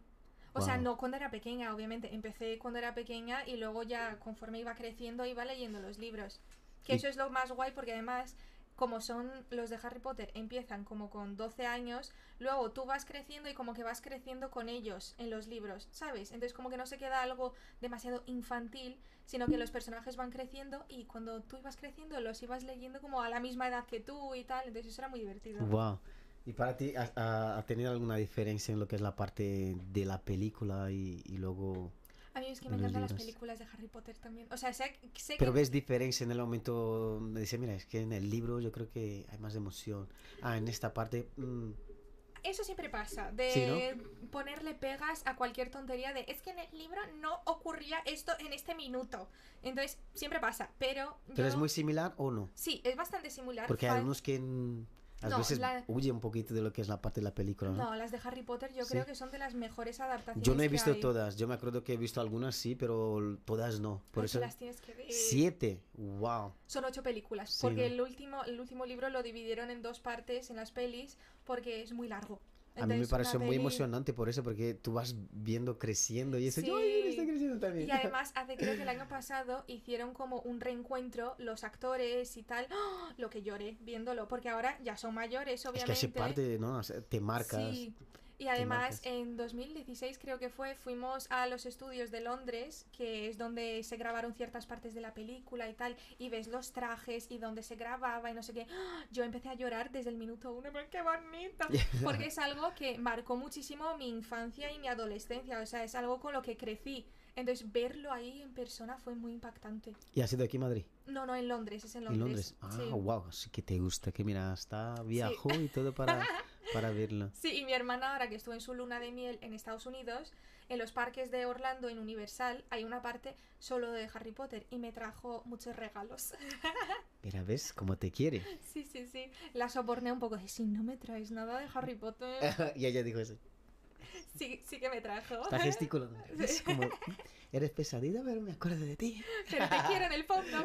O sea, Wow. no cuando era pequeña, obviamente. Empecé cuando era pequeña y luego ya conforme iba creciendo iba leyendo los libros. Que Y- eso es lo más guay porque además, como son los de Harry Potter, empiezan como con 12 años, luego tú vas creciendo y como que vas creciendo con ellos en los libros, ¿sabes? Entonces como que no se queda algo demasiado infantil, sino que los personajes van creciendo y cuando tú ibas creciendo los ibas leyendo como a la misma edad que tú y tal, entonces eso era muy divertido. Wow. ¿Y para ti ha, ha- tenido alguna diferencia en lo que es la parte de la película y, y luego... A mí es que me encantan las películas de Harry Potter también. O sea, sé, sé Pero que ves diferencia en el momento de decir, mira, es que en el libro yo creo que hay más emoción. Ah, en esta parte... mm, Eso siempre pasa, de Sí, ponerle pegas a cualquier tontería de es que en el libro no ocurría esto en este minuto. Entonces, siempre pasa, pero ¿Pero yo- es muy similar o no? Sí, es bastante similar. Porque hay algunos que mm, a No, veces la- huye un poquito de lo que es la parte de la película, ¿no? No, las de Harry Potter yo Sí. creo que son de las mejores adaptaciones Yo no he que visto hay. todas. Yo me acuerdo que he visto algunas sí, pero todas no. Por eso... las tienes que ver. Siete. Wow. Son ocho películas, Sí, porque ¿no? el último el último libro lo dividieron en dos partes en las pelis porque es muy largo. A mí me pareció muy emocionante por eso, porque tú vas viendo creciendo y eso, Sí. yo, "Ay, él está creciendo también. Y además, hace creo que el año pasado hicieron como un reencuentro los actores y tal. ¡Ah! Lo que lloré viéndolo, porque ahora ya son mayores, es obviamente. que hace parte, ¿no? O sea, te marcas. Sí. Y además, en 2016 creo que fue, fuimos a los estudios de Londres, que es donde se grabaron ciertas partes de la película y tal, y ves los trajes y donde se grababa y no sé qué. ¡Ah! Yo empecé a llorar desde el minuto uno, pero qué bonito. [LAUGHS] Porque es algo que marcó muchísimo mi infancia y mi adolescencia, o sea, es algo con lo que crecí. Entonces, verlo ahí en persona fue muy impactante. ¿Y ha sido aquí en Madrid? No, no, en Londres, es en En Londres. Londres. Ah, sí. wow. Así que te gusta, que mira, hasta viajó y todo para, [LAUGHS] para verlo. Sí, y mi hermana ahora que estuvo en su luna de miel en Estados Unidos, en los parques de Orlando, en Universal, hay una parte solo de Harry Potter y me trajo muchos regalos. [LAUGHS] Mira, ¿ves cómo te quiere? sí, sí, sí. La soborné un poco de, si no me traes nada de Harry [LAUGHS] Potter. y ella dijo eso. [LAUGHS] Sí, sí que me trajo. Está gesticulando. [LAUGHS] Es como, eres pesadita, pero me acuerdo de ti. [LAUGHS] Pero te quiero en el fondo.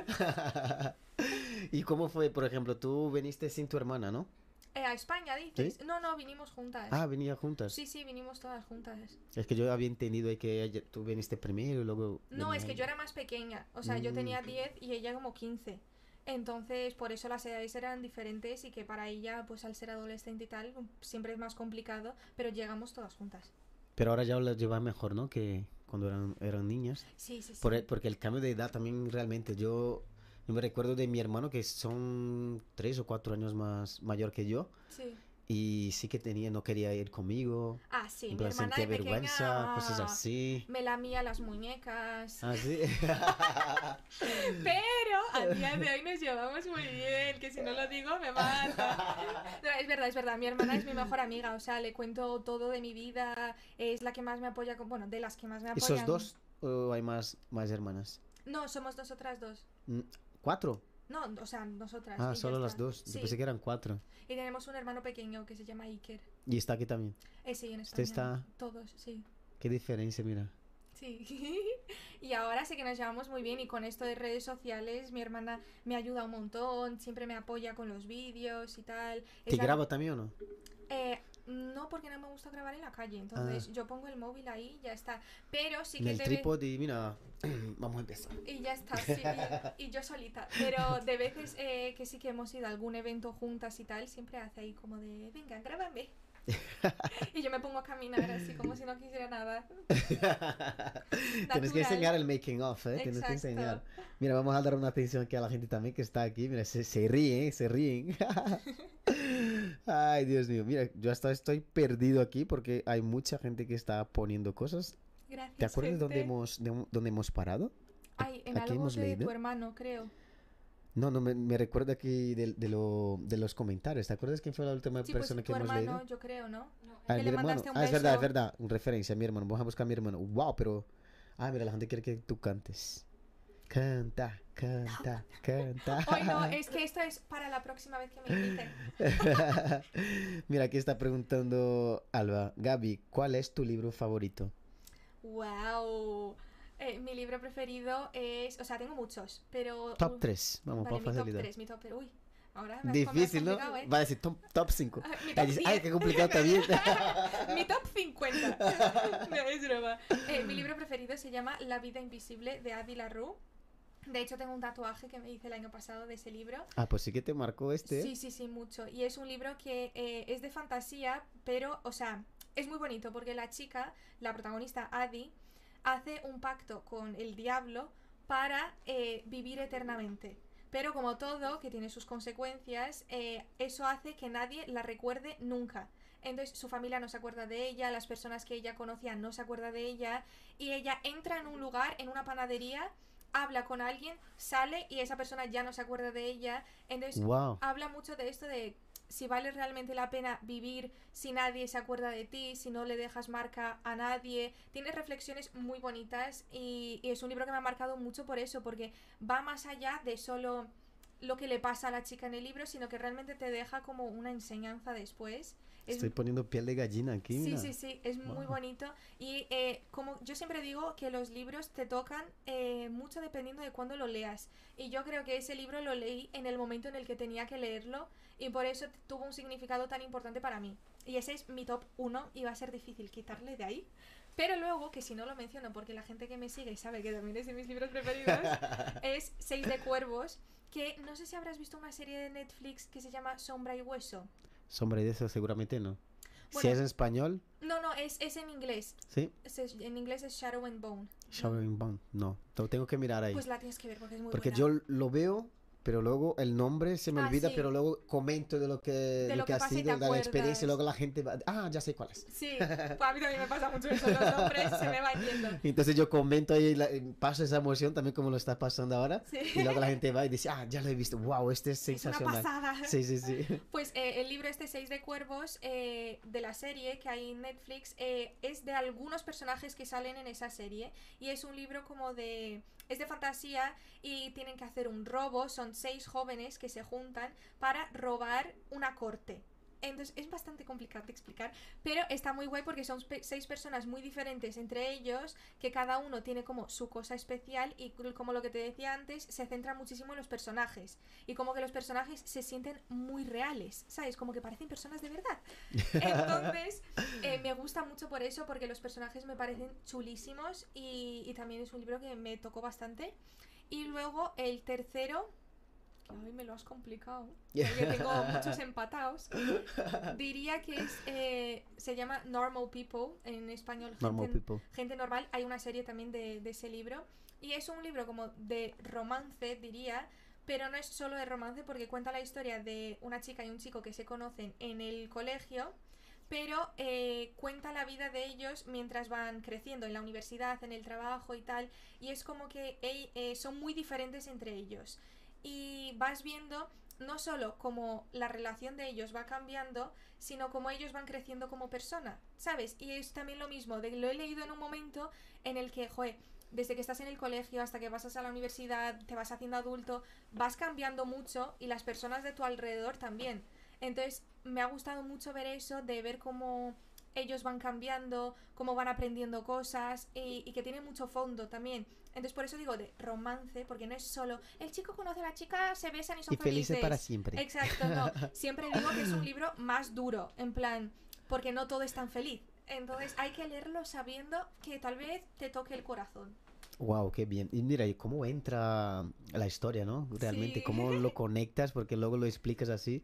¿Y cómo fue, por ejemplo, tú viniste sin tu hermana, no? Eh, a España, dices. No, no, vinimos juntas. Ah, venía juntas. Sí, sí, vinimos todas juntas. Es que yo había entendido que tú viniste primero y luego... No, es que yo era más pequeña. O sea, yo Mm. tenía 10 y ella como 15. Entonces, por eso las edades eran diferentes y que para ella, pues al ser adolescente y tal, siempre es más complicado, pero llegamos todas juntas. Pero ahora ya las llevas mejor, ¿no? Que cuando eran, eran niñas. Sí, sí, sí. Por el- porque el cambio de edad también realmente, yo, yo me recuerdo de mi hermano que son tres o cuatro años más mayor que yo. Sí. Y sí que tenía, no quería ir conmigo. Ah, sí, mi plan, hermana de vergüenza, pequeña cosas así. me lamía las muñecas. Ah, sí. [LAUGHS] Pero a día de hoy nos llevamos muy bien, que si no lo digo me mata. [LAUGHS] No, es verdad, es verdad. Mi hermana es mi mejor amiga, o sea, le cuento todo de mi vida, es la que más me apoya, con- bueno, de las que más me ¿Y apoyan. sos dos o hay más, más hermanas? No, somos nosotras dos. Mm, ¿Cuatro? No, o sea, nosotras. Ah, solo las dos. Yo pensé que eran cuatro. Y tenemos un hermano pequeño que se llama Iker. Y está aquí también. Eh, sí, en España. Este está- Todos, sí. Qué diferencia, mira. Sí. [LAUGHS] y ahora sí que nos llevamos muy bien y con esto de redes sociales mi hermana me ayuda un montón, siempre me apoya con los vídeos y tal. ¿Te la- graba también o no? Eh, no, porque no me gusta grabar en la calle, entonces yo pongo el móvil ahí y ya está. Pero sí En que el trípode y mira, [CLEARS THROAT] vamos a empezar. Y ya está, sí, y, y yo solita. Pero de veces eh, que sí que hemos ido a algún evento juntas y tal, siempre hace ahí como de, venga, grábame. [LAUGHS] y yo me pongo a caminar así como si no quisiera nada. [LAUGHS] Tienes que enseñar el making of, ¿eh? Tienes que enseñar. Mira, vamos a dar una atención aquí a la gente también que está aquí. Mira, se, se ríen, se ríen. [LAUGHS] Ay, Dios mío. Mira, yo hasta estoy perdido aquí porque hay mucha gente que está poniendo cosas. Gracias. ¿Te acuerdas de dónde gente. hemos, de dónde hemos parado? Ay, en aquí algo hemos de leído? tu hermano, creo. No, no, me, me recuerda aquí de, de, lo, de los comentarios. ¿Te acuerdas quién fue la última Sí, pues persona tu que hemos hermano, leído? yo creo, ¿no? Ah, que mi le hermano. mandaste un Ah, es verdad, es verdad. Referencia a mi hermano. Vamos a buscar a mi hermano. Wow, pero. Ah, mira, la gente quiere que tú cantes. Canta, canta, canta. Hoy no, es que esto es para la próxima vez que me inviten. [LAUGHS] mira, aquí está preguntando Alba. Gaby, ¿cuál es tu libro favorito? ¡Wow! Eh, mi libro preferido es. O sea, tengo muchos, pero. Top uh, 3. Vamos, Vale, por mi top facilidad. 3, mi top 3. Uy, ahora me Difícil, ¿no? ¿eh? Va a decir top, top 5. Ah, mi top Ay, 10. qué complicado también. [LAUGHS] Mi top 50. [LAUGHS] no, es broma. Eh, mi libro preferido se llama La vida invisible de Adi LaRue. De hecho, tengo un tatuaje que me hice el año pasado de ese libro. ah, pues sí que te marcó este. ¿eh? Sí, sí, sí, mucho. Y es un libro que eh, es de fantasía, pero, o sea, es muy bonito porque la chica, la protagonista Adi, hace un pacto con el diablo para eh, vivir eternamente. Pero como todo, que tiene sus consecuencias, eh, eso hace que nadie la recuerde nunca. Entonces su familia no se acuerda de ella, las personas que ella conocía no se acuerda de ella, y ella entra en un lugar, en una panadería, habla con alguien, sale y esa persona ya no se acuerda de ella. Entonces Wow. habla mucho de esto de si vale realmente la pena vivir si nadie se acuerda de ti, si no le dejas marca a nadie. Tiene reflexiones muy bonitas y, y es un libro que me ha marcado mucho por eso, porque va más allá de solo lo que le pasa a la chica en el libro, sino que realmente te deja como una enseñanza después. Es- Estoy poniendo piel de gallina aquí. Sí, mira. sí, sí, es muy bonito. Y eh, como yo siempre digo que los libros te tocan eh, mucho dependiendo de cuándo lo leas. Y yo creo que ese libro lo leí en el momento en el que tenía que leerlo y por eso tuvo un significado tan importante para mí. Y ese es mi top 1 y va a ser difícil quitarle de ahí. Pero luego, que si no lo menciono porque la gente que me sigue sabe que también es de mis libros preferidos, [LAUGHS] es Seis de Cuervos, que no sé si habrás visto una serie de Netflix que se llama Sombra y Hueso. Sombra y de eso seguramente no. si Bueno. es en español, No, no, es, es en inglés. sí. Es- en inglés es Shadow and Bone. Showering Bond, no. Lo tengo que mirar ahí. Pues la tienes que ver porque es muy Porque buena. yo lo veo, pero luego el nombre se me Ah, olvida, sí. pero luego comento de lo que, De lo que que ha y sido, de la experiencia, y luego la gente va, ah, ya sé cuál es. Sí, pues a mí también me pasa mucho eso, los nombres se me van yendo. Y [LAUGHS] Entonces yo comento ahí, la- paso esa emoción también como lo está pasando ahora. Sí. Y luego la gente va y dice, ah, ya lo he visto, wow, este es Es una sensacional. pasada. Sí, sí, sí. [LAUGHS] Pues eh, el libro este Seis de Cuervos eh, de la serie que hay en Netflix eh, es de algunos personajes que salen en esa serie y es un libro como de... es de fantasía y tienen que hacer un robo, son seis jóvenes que se juntan para robar una corte. Entonces es bastante complicado de explicar, pero está muy guay porque son pe- seis personas muy diferentes entre ellos, que cada uno tiene como su cosa especial y como lo que te decía antes, se centra muchísimo en los personajes y como que los personajes se sienten muy reales, ¿sabes? Como que parecen personas de verdad. [LAUGHS] Entonces eh, me gusta mucho por eso, porque los personajes me parecen chulísimos y, y también es un libro que me tocó bastante. Y luego el tercero, que hoy me lo has complicado, [LAUGHS] porque tengo muchos empatados, diría que es, eh, se llama Normal People, en español Normal gente, people. Gente Normal. Hay una serie también de, de ese libro. Y es un libro como de romance, diría, pero no es solo de romance porque cuenta la historia de una chica y un chico que se conocen en el colegio, pero eh, cuenta la vida de ellos mientras van creciendo en la universidad, en el trabajo y tal, y es como que eh, son muy diferentes entre ellos. Y vas viendo no solo cómo la relación de ellos va cambiando, sino cómo ellos van creciendo como persona, ¿sabes? Y es también lo mismo, de, lo he leído en un momento en el que, joder, desde que estás en el colegio hasta que vas a la universidad, te vas haciendo adulto, vas cambiando mucho y las personas de tu alrededor también. Entonces, me ha gustado mucho ver eso, de ver cómo ellos van cambiando, cómo van aprendiendo cosas y que tiene mucho fondo también. Entonces, por eso digo de romance, porque no es solo el chico conoce a la chica, se besan y son Y felices felices. para siempre. Exacto, no. [LAUGHS] Siempre digo que es un libro más duro, en plan, porque no todo es tan feliz. Entonces hay que leerlo sabiendo que tal vez te toque el corazón. Wow, qué bien. Y mira, cómo entra la historia, ¿no? Realmente, Sí. cómo lo [LAUGHS] conectas, porque luego lo explicas así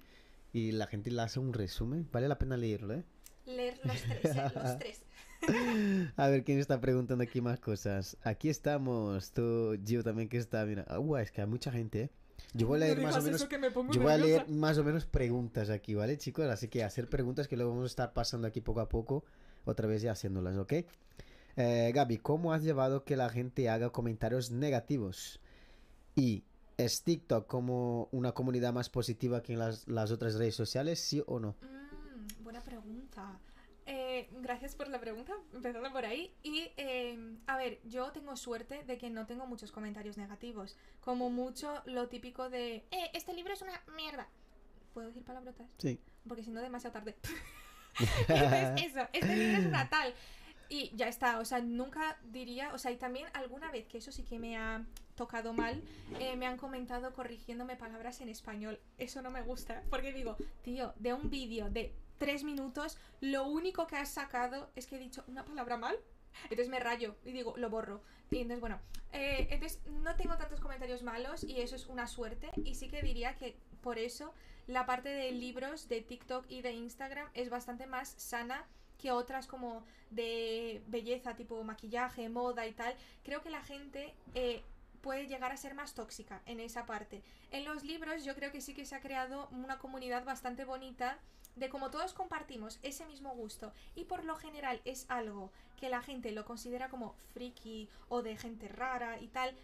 y la gente le hace un resumen. Vale la pena leerlo, ¿eh? Leer los tres, ¿eh? los [LAUGHS] tres. [LAUGHS] A ver, ¿quién está preguntando aquí más cosas? Aquí estamos, tú, Gio también que está, mira. Ah, guau, es que hay mucha gente, ¿eh? Yo voy a leer más o menos... Yo voy a leer más o menos preguntas aquí, ¿vale, chicos? Así que hacer preguntas que luego vamos a estar pasando aquí poco a poco, otra vez ya haciéndolas, ¿ok? Eh, Gaby, ¿cómo has llevado que la gente haga comentarios negativos? Y ¿es TikTok como una comunidad más positiva que en las, las otras redes sociales, sí o no? Mm, buena pregunta. Eh, gracias por la pregunta, empezando por ahí. Y, eh, a ver, yo tengo suerte de que no tengo muchos comentarios negativos. Como mucho lo típico de, eh, este libro es una mierda. ¿Puedo decir palabrotas? Sí. Porque si no, demasiado tarde. [LAUGHS] Entonces, [LAUGHS] eso, este libro es una tal. Y ya está, o sea, nunca diría, o sea, y también alguna vez, que eso sí que me ha tocado mal, eh, me han comentado corrigiéndome palabras en español. Eso no me gusta, porque digo, tío, de un vídeo de tres minutos, lo único que has sacado es que he dicho una palabra mal. Entonces me rayo y digo, lo borro. Y entonces, bueno, eh, entonces no tengo tantos comentarios malos y eso es una suerte. Y sí que diría que por eso la parte de libros de TikTok y de Instagram es bastante más sana que otras como de belleza, tipo maquillaje, moda y tal. Creo que la gente eh, puede llegar a ser más tóxica en esa parte. En los libros yo creo que sí que se ha creado una comunidad bastante bonita de como todos compartimos ese mismo gusto y por lo general es algo que la gente lo considera como friki o de gente rara y tal,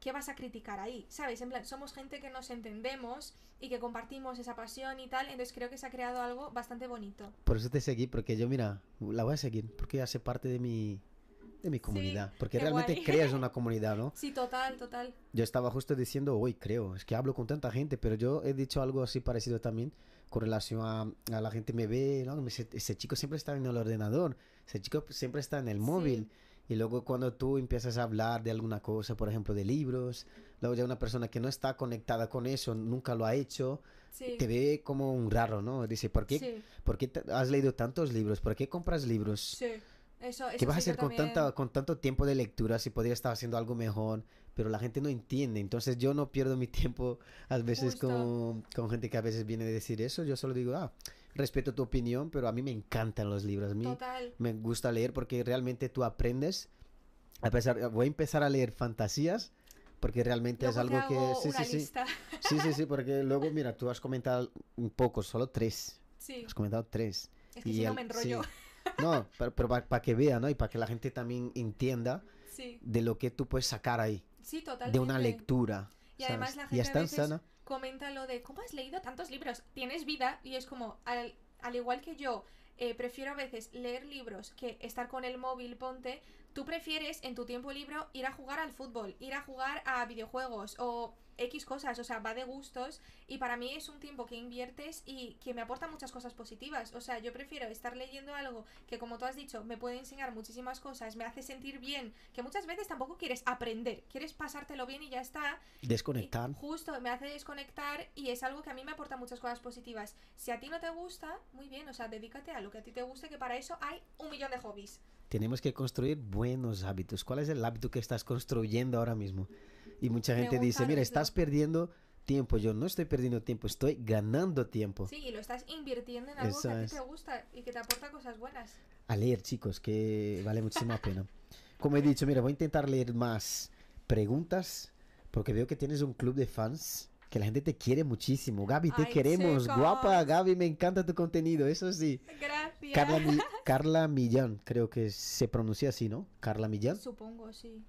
¿qué vas a criticar ahí? ¿Sabes? En plan, somos gente que nos entendemos y que compartimos esa pasión y tal, entonces creo que se ha creado algo bastante bonito. Por eso te seguí, porque yo, mira, la voy a seguir, porque hace parte de mi, de mi comunidad. porque qué realmente guay. creas [LAUGHS] una comunidad, ¿no? Sí, total, total. Yo estaba justo diciendo, hoy creo, es que hablo con tanta gente, pero yo he dicho algo así parecido también con relación a, a la gente me ve, ¿no? Me dice, ese chico siempre está en el ordenador, ese chico siempre está en el Sí. móvil. Y luego cuando tú empiezas a hablar de alguna cosa, por ejemplo, de libros, luego ya una persona que no está conectada con eso, nunca lo ha hecho, Sí. te ve como un raro, ¿no? Dice, ¿por qué, Sí, ¿por qué has leído tantos libros? ¿Por qué compras libros? sí. Eso, ¿Qué eso vas a sí hacer con, también- tanta, con tanto tiempo de lectura si podría estar haciendo algo mejor? Pero la gente no entiende. Entonces yo no pierdo mi tiempo a veces con, con gente que a veces viene a decir eso. Yo solo digo, ah, respeto tu opinión, pero a mí me encantan los libros. A mí Total. me gusta leer porque realmente tú aprendes. A pesar, voy a empezar a leer fantasías porque realmente es Luego te algo que... Sí, sí, sí. lista. Sí, sí, sí, porque [LAUGHS] luego, mira, tú has comentado un poco, solo tres. Sí, Has comentado tres. es que Y si no al- me enrollo. sí. [LAUGHS] No, pero, para que vea, ¿no? Y para que la gente también entienda Sí, de lo que tú puedes sacar ahí, sí, totalmente. de una lectura. Y además la gente a veces sana. comenta lo de ¿cómo has leído tantos libros? Tienes vida y es como, al, al igual que yo, eh, prefiero a veces leer libros que estar con el móvil, ponte, tú prefieres en tu tiempo libre ir a jugar al fútbol, ir a jugar a videojuegos o X cosas, o sea, va de gustos y para mí es un tiempo que inviertes y que me aporta muchas cosas positivas, o sea, yo prefiero estar leyendo algo que como tú has dicho, me puede enseñar muchísimas cosas, me hace sentir bien, que muchas veces tampoco quieres aprender, quieres pasártelo bien y ya está, Desconectar. y Justo, me hace desconectar y es algo que a mí me aporta muchas cosas positivas. Si a ti no te gusta, muy bien, o sea, dedícate a lo que a ti te guste, que para eso hay un millón de hobbies. Tenemos que construir buenos hábitos. ¿Cuál es el hábito que estás construyendo ahora mismo? Y mucha gente dice, mira, estás perdiendo tiempo. Yo no estoy perdiendo tiempo, estoy ganando tiempo. Sí, y lo estás invirtiendo en algo Eso que es. te gusta y que te aporta cosas buenas. A leer, chicos, que vale muchísima pena. Como he dicho, mira, voy a intentar leer más preguntas porque veo que tienes un club de fans que la gente te quiere muchísimo. Gaby, te Ay, queremos. chicos. Guapa, Gaby, me encanta tu contenido, eso sí. Gracias. Carla, Mi- [LAUGHS] Carla Millán, creo que se pronuncia así, ¿no? Carla Millán. Supongo, sí.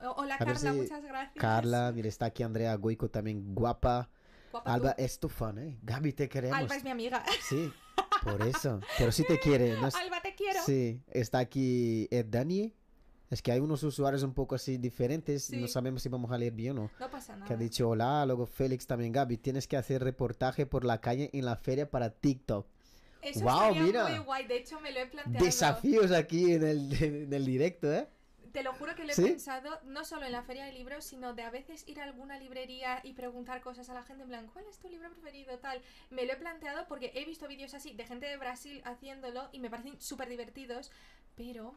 O- Hola A Carla, si- muchas gracias. Carla, mira, está aquí Andrea Goico también, guapa. Guapa Alba tú. es tu fan, ¿eh? Gaby, te queremos. Alba es mi amiga. Sí, por eso. [LAUGHS] Pero sí te quiere, ¿no? Alba, te quiero. Sí, está aquí Ed Dani. Es que hay unos usuarios un poco así diferentes, no sabemos si vamos a leer bien o no. No pasa nada. Que ha dicho, hola, luego Félix también, Gaby, tienes que hacer reportaje por la calle en la feria para TikTok. Eso estaría mira. muy guay. De hecho, me lo he planteado. Desafíos aquí en el, en el directo, ¿eh? Te lo juro que lo he ¿Sí? pensado no solo en la feria de libros, sino de a veces ir a alguna librería y preguntar cosas a la gente en plan, ¿cuál es tu libro preferido? Tal. Me lo he planteado porque he visto vídeos así de gente de Brasil haciéndolo y me parecen súper divertidos, pero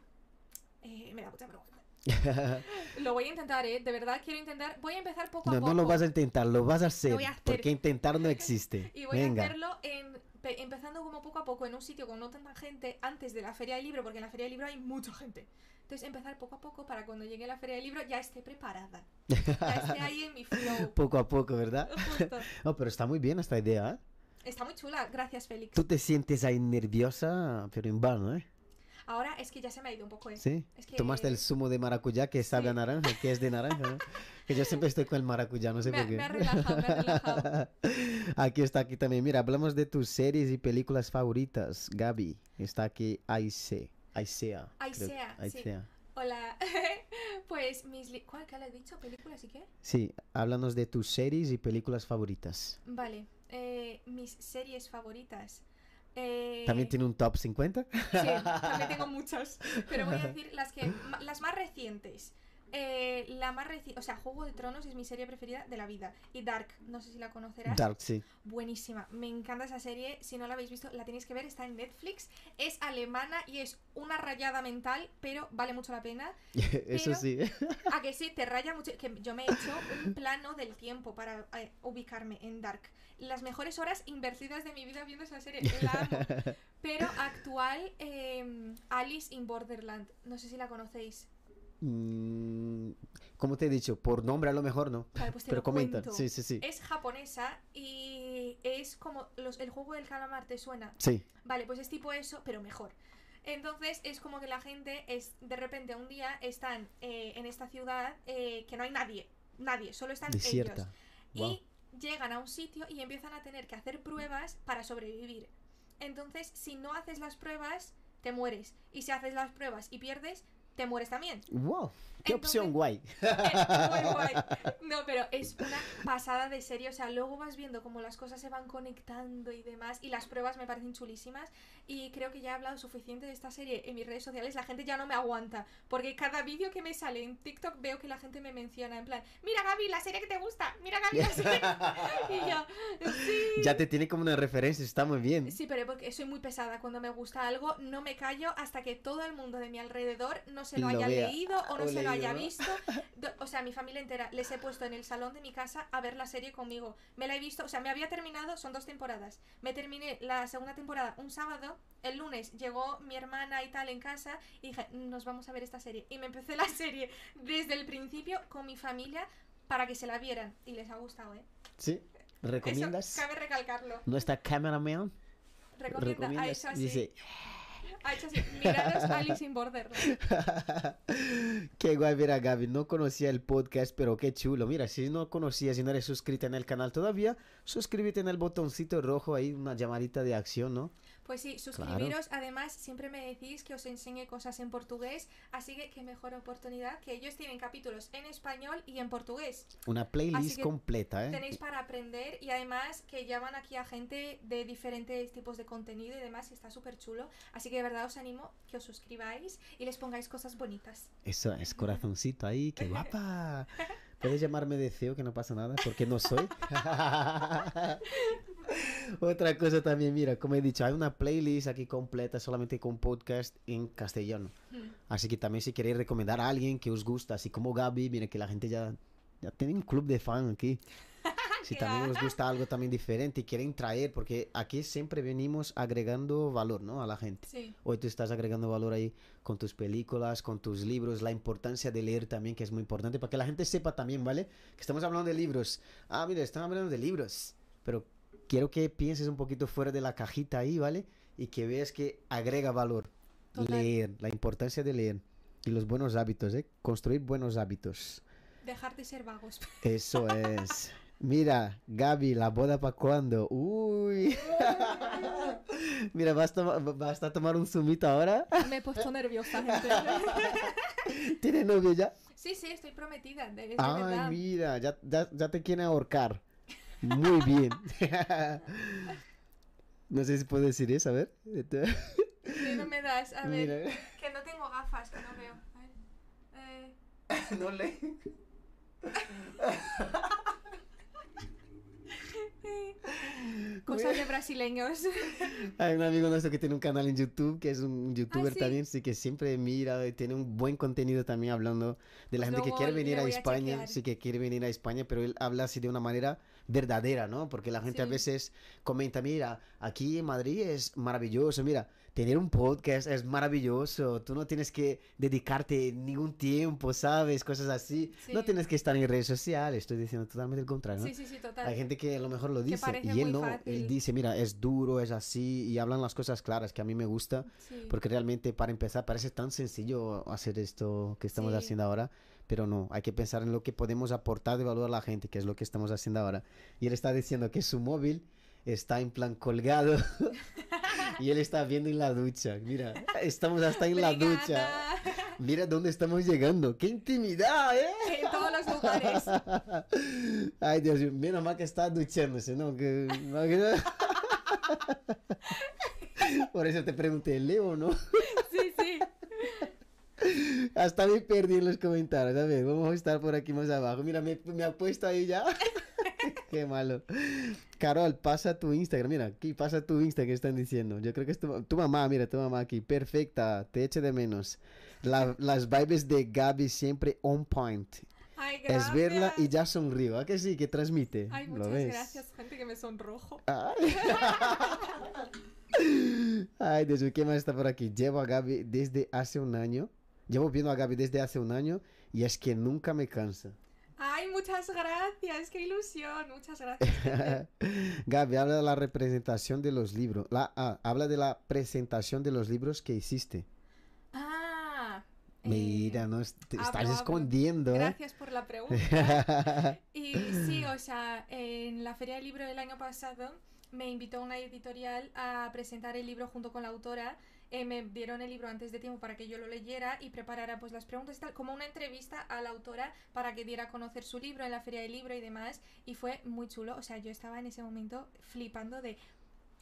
eh, me da mucha vergüenza. [LAUGHS] Lo voy a intentar, ¿eh? De verdad quiero intentar. Voy a empezar poco a No, poco. no lo vas a intentar, lo vas a hacer. voy a hacer. Porque intentar no existe. [LAUGHS] Y voy Venga. a hacerlo en, pe- empezando como poco a poco en un sitio con no tanta gente antes de la feria del libro, porque en la feria del libro hay mucha gente. Entonces empezar poco a poco para cuando llegue la feria del libro ya esté preparada. Ya esté ahí en mi flow. [LAUGHS] Poco a poco, ¿verdad? Justo. Oh, pero está muy bien esta idea, ¿eh? Está muy chula, gracias Félix. Tú te sientes ahí nerviosa, pero en vano, ¿eh? Ahora es que ya se me ha ido un poco, ¿eh? Sí. Es que- Tomaste el zumo de maracuyá que sabe a Sí. naranja, que es de naranja, ¿no? Que yo siempre estoy con el maracuyá, no sé Me, por qué. me ha relajado, me ha relajado. [LAUGHS] Aquí está, aquí también. Mira, hablamos de tus series y películas favoritas. Gaby, está aquí Aisea. Aisea. Aisea, sí. Hola. [LAUGHS] pues mis... ¿Cuál? ¿Qué le he dicho? ¿Películas y qué? Sí, háblanos de tus series y películas favoritas. Vale. eh, mis series favoritas. Eh, ¿También tiene un top 50? Sí, también [LAUGHS] tengo muchas. Pero voy a decir las que las más recientes. Eh, la más reciente, o sea, Juego de Tronos es mi serie preferida de la vida. Y Dark, no sé si la conocerás. Dark, sí. Buenísima, me encanta esa serie. Si no la habéis visto, la tenéis que ver. Está en Netflix. Es alemana y es una rayada mental, pero vale mucho la pena. [LAUGHS] Eso Pero- sí. [LAUGHS] A que sí, te raya mucho. Que yo me he hecho un plano del tiempo para eh, ubicarme en Dark. Las mejores horas invertidas de mi vida viendo esa serie. La amo. [LAUGHS] Pero actual, eh, Alice in Borderland. No sé si la conocéis. Mm, como te he dicho, por nombre a lo mejor no. Vale, pues te Pero lo comenta. Sí, sí, sí. Es japonesa y es como los, el juego del calamar, ¿te suena? Sí. Vale, pues es tipo eso, pero mejor. Entonces es como que la gente es de repente un día están eh, en esta ciudad eh, que no hay nadie, nadie, solo están ellos. Desierta. Y Wow. llegan a un sitio y empiezan a tener que hacer pruebas para sobrevivir. Entonces, si no haces las pruebas, te mueres. Y si haces las pruebas y pierdes, te mueres también. Qué Entonces- opción guay. Es [LAUGHS] muy guay. No, pero es una pasada de serie. O sea, luego vas viendo cómo las cosas se van conectando y demás. Y las pruebas me parecen chulísimas. Y creo que ya he hablado suficiente de esta serie en mis redes sociales. La gente ya no me aguanta. Porque cada vídeo que me sale en TikTok veo que la gente me menciona. En plan, mira Gaby, la serie que te gusta. Mira Gaby, la serie. [LAUGHS] y yo, sí. Ya te tiene como una referencia, está muy bien. Sí, pero porque soy muy pesada. Cuando me gusta algo, no me callo hasta que todo el mundo de mi alrededor no se lo, Lo haya vea. leído o no O se lo haya leído, ¿no? visto. O sea, mi familia entera les he puesto en el salón de mi casa a ver la serie conmigo. Me la he visto, o sea, me había terminado, son dos temporadas. Me terminé la segunda temporada un sábado. El lunes llegó mi hermana y tal en casa y dije, nos vamos a ver esta serie. Y me empecé la serie desde el principio con mi familia para que se la vieran. Y les ha gustado, ¿eh? ¿Sí? ¿Recomiendas? Eso, cabe recalcarlo. ¿No está cameraman? Recomienda, ¿Recomiendas? hecho así. Dice, Ha hecho así. Qué guay ver a Gaby. No conocía el podcast, pero qué chulo. Mira, si no conocías y no eres suscrita en el canal todavía, suscríbete en el botoncito rojo ahí, una llamadita de acción, ¿no? Pues sí, suscribiros. Además, siempre me decís que os enseñe cosas en portugués. Así que qué mejor oportunidad que ellos tienen capítulos en español y en portugués. Una playlist completa, ¿eh? Tenéis para aprender y además que llaman aquí a gente de diferentes tipos de contenido y demás. Y está súper chulo. Así que de verdad os animo que os suscribáis y les pongáis cosas bonitas. Eso es, corazoncito ahí, qué guapa. [LAUGHS] Puedes llamarme de CEO, que no pasa nada, porque no soy. [LAUGHS] Otra cosa también, mira, como he dicho, hay una playlist aquí completa solamente con podcast en castellano. Hmm. Así que también si queréis recomendar a alguien que os gusta, así como Gaby, mira que la gente ya, ya tiene un club de fan aquí. Si también os gusta algo también diferente y quieren traer, porque aquí siempre venimos agregando valor, ¿no? A la gente. Sí. Hoy tú estás agregando valor ahí con tus películas, con tus libros, la importancia de leer también, que es muy importante, para que la gente sepa también, ¿vale? Que estamos hablando de libros. Ah, mira, están hablando de libros, pero quiero que pienses un poquito fuera de la cajita ahí, ¿vale? Y que veas que agrega valor. Total. Leer, la importancia de leer. Y los buenos hábitos, ¿eh? Construir buenos hábitos. Dejar de ser vagos. Eso [LAUGHS] es. Mira, Gaby, la boda para cuándo. Uy. [LAUGHS] Mira, basta, basta tomar un zumito ahora. Me he puesto nerviosa, gente. [LAUGHS] ¿Tienes novio ya? Sí, sí, estoy prometida, de, de Ay, verdad. mira, ya, ya, ya te quieren ahorcar. Muy bien. [LAUGHS] no sé si puedo decir eso, a ver. ¿Qué no me das? A ver, Mira. que no tengo gafas, que no veo. A ver. Eh, no le. [LAUGHS] cosas de brasileños. [LAUGHS] Hay un amigo nuestro que tiene un canal en YouTube, que es un youtuber Ah, sí. también, sí que siempre mira y tiene un buen contenido también hablando de la Pues gente que quiere venir a a España, chequear. sí que quiere venir a España, pero él habla así de una manera verdadera, ¿no? Porque la gente a Sí. veces comenta, mira, aquí en Madrid es maravilloso, mira, tener un podcast es maravilloso, tú no tienes que dedicarte ningún tiempo, ¿sabes? Cosas así, no Sí. tienes que estar en redes sociales, estoy diciendo totalmente el contrario, ¿no? Sí, sí, sí, total. Hay gente que a lo mejor lo dice y él no, fácil. él dice, mira, es duro, es así y hablan las cosas claras que a mí me gusta Sí. porque realmente para empezar parece tan sencillo hacer esto que estamos Sí. haciendo ahora, pero no, hay que pensar en lo que podemos aportar de valor a la gente, que es lo que estamos haciendo ahora. Y él está diciendo que su móvil está en plan colgado [LAUGHS] y él está viendo en la ducha. Mira, estamos hasta en la ducha. Mira dónde estamos llegando. ¡Qué intimidad, eh! [LAUGHS] En todos los lugares. [LAUGHS] Ay, Dios mío, menos mal que está duchándose, ¿no? Que... Por eso te pregunté, ¿leo o no? Sí, sí. Hasta me perdí en los comentarios. A ver, vamos a estar por aquí más abajo. Mira, me, me ha puesto ahí ya. [LAUGHS] Qué malo. Carol, pasa tu Instagram. Mira, aquí pasa tu Instagram que están diciendo. Yo creo que es tu, tu mamá, mira, tu mamá aquí. Perfecta, te eche de menos. La- las vibes de Gaby siempre on point. Ay, gracias. Es verla y ya sonrío. ¿A que sí? Que transmite. Ay, ¿Lo muchas ves? gracias, gente que me sonrojo. Ay. [LAUGHS] Ay, Dios ¿qué más está por aquí? Llevo a Gaby desde hace un año. Llevo viendo a Gaby desde hace un año y es que nunca me cansa. Ay, muchas gracias, qué ilusión, muchas gracias. [LAUGHS] Gaby, habla de la representación de los libros. La, ah, habla de la presentación de los libros que hiciste. Ah. eh, Mira, no te hablo, estás hablo. escondiendo, ¿eh? Gracias por la pregunta. [LAUGHS] Y sí, o sea, en la Feria del Libro del año pasado me invitó una editorial a presentar el libro junto con la autora. Eh, me dieron el libro antes de tiempo para que yo lo leyera y preparara pues las preguntas y tal, como una entrevista a la autora para que diera a conocer su libro en la Feria del Libro y demás. Y fue muy chulo. O sea, yo estaba en ese momento flipando de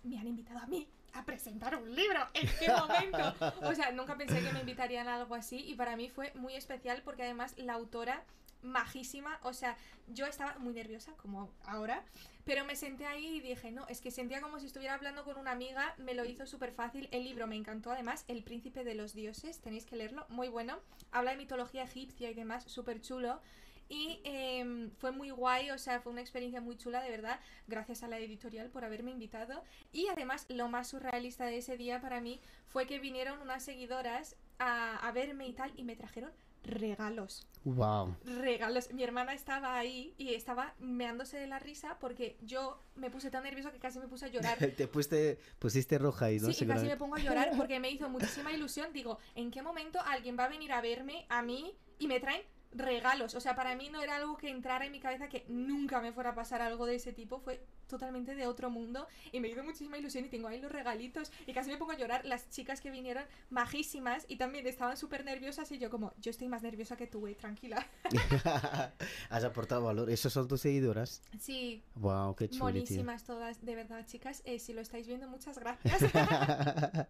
me han invitado a mí a presentar un libro. ¿En qué momento? O sea, nunca pensé que me invitarían a algo así y para mí fue muy especial porque además la autora majísima, o sea, yo estaba muy nerviosa como ahora, pero me senté ahí y dije, no, es que sentía como si estuviera hablando con una amiga, me lo hizo súper fácil, el libro me encantó además, El príncipe de los dioses, tenéis que leerlo, muy bueno, habla de mitología egipcia y demás, súper chulo. Y em, fue muy guay, o sea, fue una experiencia muy chula, de verdad. Gracias a la editorial por haberme invitado. Y además, lo más surrealista de ese día para mí fue que vinieron unas seguidoras a, a verme y tal, y me trajeron regalos. Wow. Regalos. Mi hermana estaba ahí y estaba meándose de la risa porque yo me puse tan nerviosa que casi me puse a llorar. [LAUGHS] Te pusiste, pusiste roja ahí, ¿no? Sí, y casi me pongo a llorar [LAUGHS] porque me hizo muchísima ilusión. Digo, ¿en qué momento alguien va a venir a verme a mí y me traen regalos? O sea, para mí no era algo que entrara en mi cabeza que nunca me fuera a pasar algo de ese tipo. Fue totalmente de otro mundo y me hizo muchísima ilusión y tengo ahí los regalitos y casi me pongo a llorar. Las chicas que vinieron, majísimas y también estaban súper nerviosas y yo como, yo estoy más nerviosa que tú, güey, tranquila. [LAUGHS] Has aportado valor. ¿Esos son tus seguidoras? Sí, Wow, qué chulo, tío. monísimas todas, de verdad, chicas. Eh, si lo estáis viendo, muchas gracias. [LAUGHS]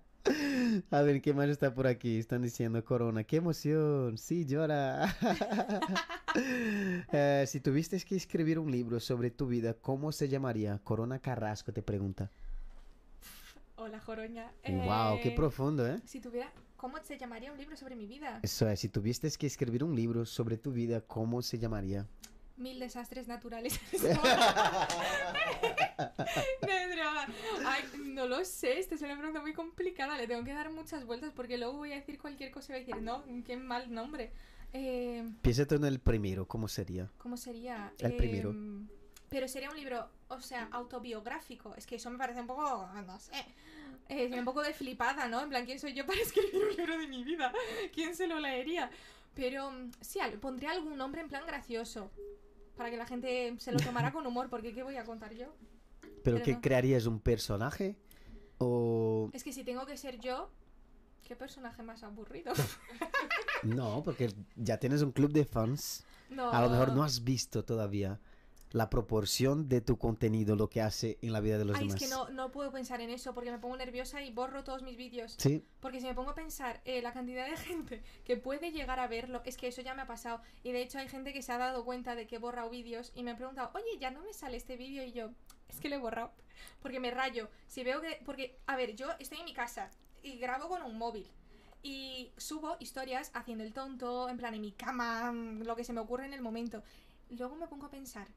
A ver, ¿qué más está por aquí? Están diciendo Corona. ¡Qué emoción! Sí, llora. [LAUGHS] Eh, si tuvieses que escribir un libro sobre tu vida, ¿cómo se llamaría? Corona Carrasco te pregunta. Hola, Joroña. ¡Wow! ¡Qué Eh, profundo, eh! Si tuviera, ¿cómo se llamaría un libro sobre mi vida? Eso es, si tuvieses que escribir un libro sobre tu vida, ¿cómo se llamaría? Mil desastres naturales. [LAUGHS] [LAUGHS] broma. Ay, no lo sé, esta es una pregunta muy complicada. Le tengo que dar muchas vueltas porque luego voy a decir cualquier cosa y voy a decir, no, qué mal nombre. Eh, Piensa tú en el primero, ¿cómo sería? ¿Cómo sería? El primero. Pero sería un libro, o sea, autobiográfico. Es que eso me parece un poco, no sé, eh, un [LAUGHS] poco de flipada, ¿no? En plan, ¿quién soy yo para [LAUGHS] escribir un libro de mi vida? ¿Quién se lo leería? Pero mm, sí, pondría algún nombre en plan gracioso. Para que la gente se lo tomara con humor, porque ¿qué voy a contar yo? ¿Pero Pero qué no. crearías? ¿Un personaje? ¿O Es que si tengo que ser yo, ¿qué personaje más aburrido? [LAUGHS] no, porque ya tienes un club de fans. No. A lo mejor no has visto todavía la proporción de tu contenido, lo que hace en la vida de los Ay, demás. es que no, no puedo pensar en eso porque me pongo nerviosa y borro todos mis vídeos. Sí, Porque si me pongo a pensar eh, la cantidad de gente que puede llegar a verlo, es que eso ya me ha pasado. Y de hecho hay gente que se ha dado cuenta de que he borrado vídeos y me ha preguntado, oye, ya no me sale este vídeo y yo, es que lo he borrado. Porque me rayo. Si veo que... Porque, a ver, yo estoy en mi casa y grabo con un móvil. Y subo historias haciendo el tonto, en plan en mi cama, mm, lo que se me ocurre en el momento. Luego me pongo a pensar,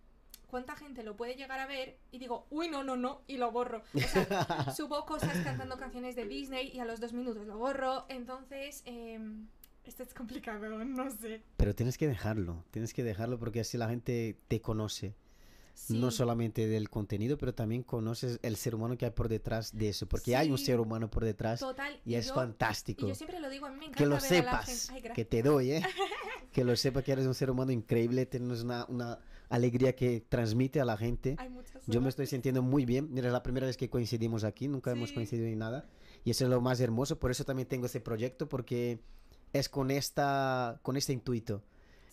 ¿cuánta gente lo puede llegar a ver? Y digo, uy, no, no, no, y lo borro. O sea, [LAUGHS] subo cosas cantando canciones de Disney y a los dos minutos lo borro. Entonces, eh, esto es complicado, no sé. pero tienes que dejarlo, tienes que dejarlo porque así la gente te conoce. No solamente del contenido, pero también conoces el ser humano que hay por detrás de eso, porque hay un ser humano por detrás Total. y es yo- fantástico. Y yo siempre lo digo, a mí me encanta que lo ver sepas, Ay, que te doy, ¿eh? [LAUGHS] que lo sepas que eres un ser humano increíble, tienes una, una alegría que transmite a la gente. Hay Yo me estoy sintiendo muy bien. Mira, es la primera vez que coincidimos aquí, nunca hemos coincidido en nada. Y eso es lo más hermoso, por eso también tengo este proyecto, porque es con, esta, con este intuito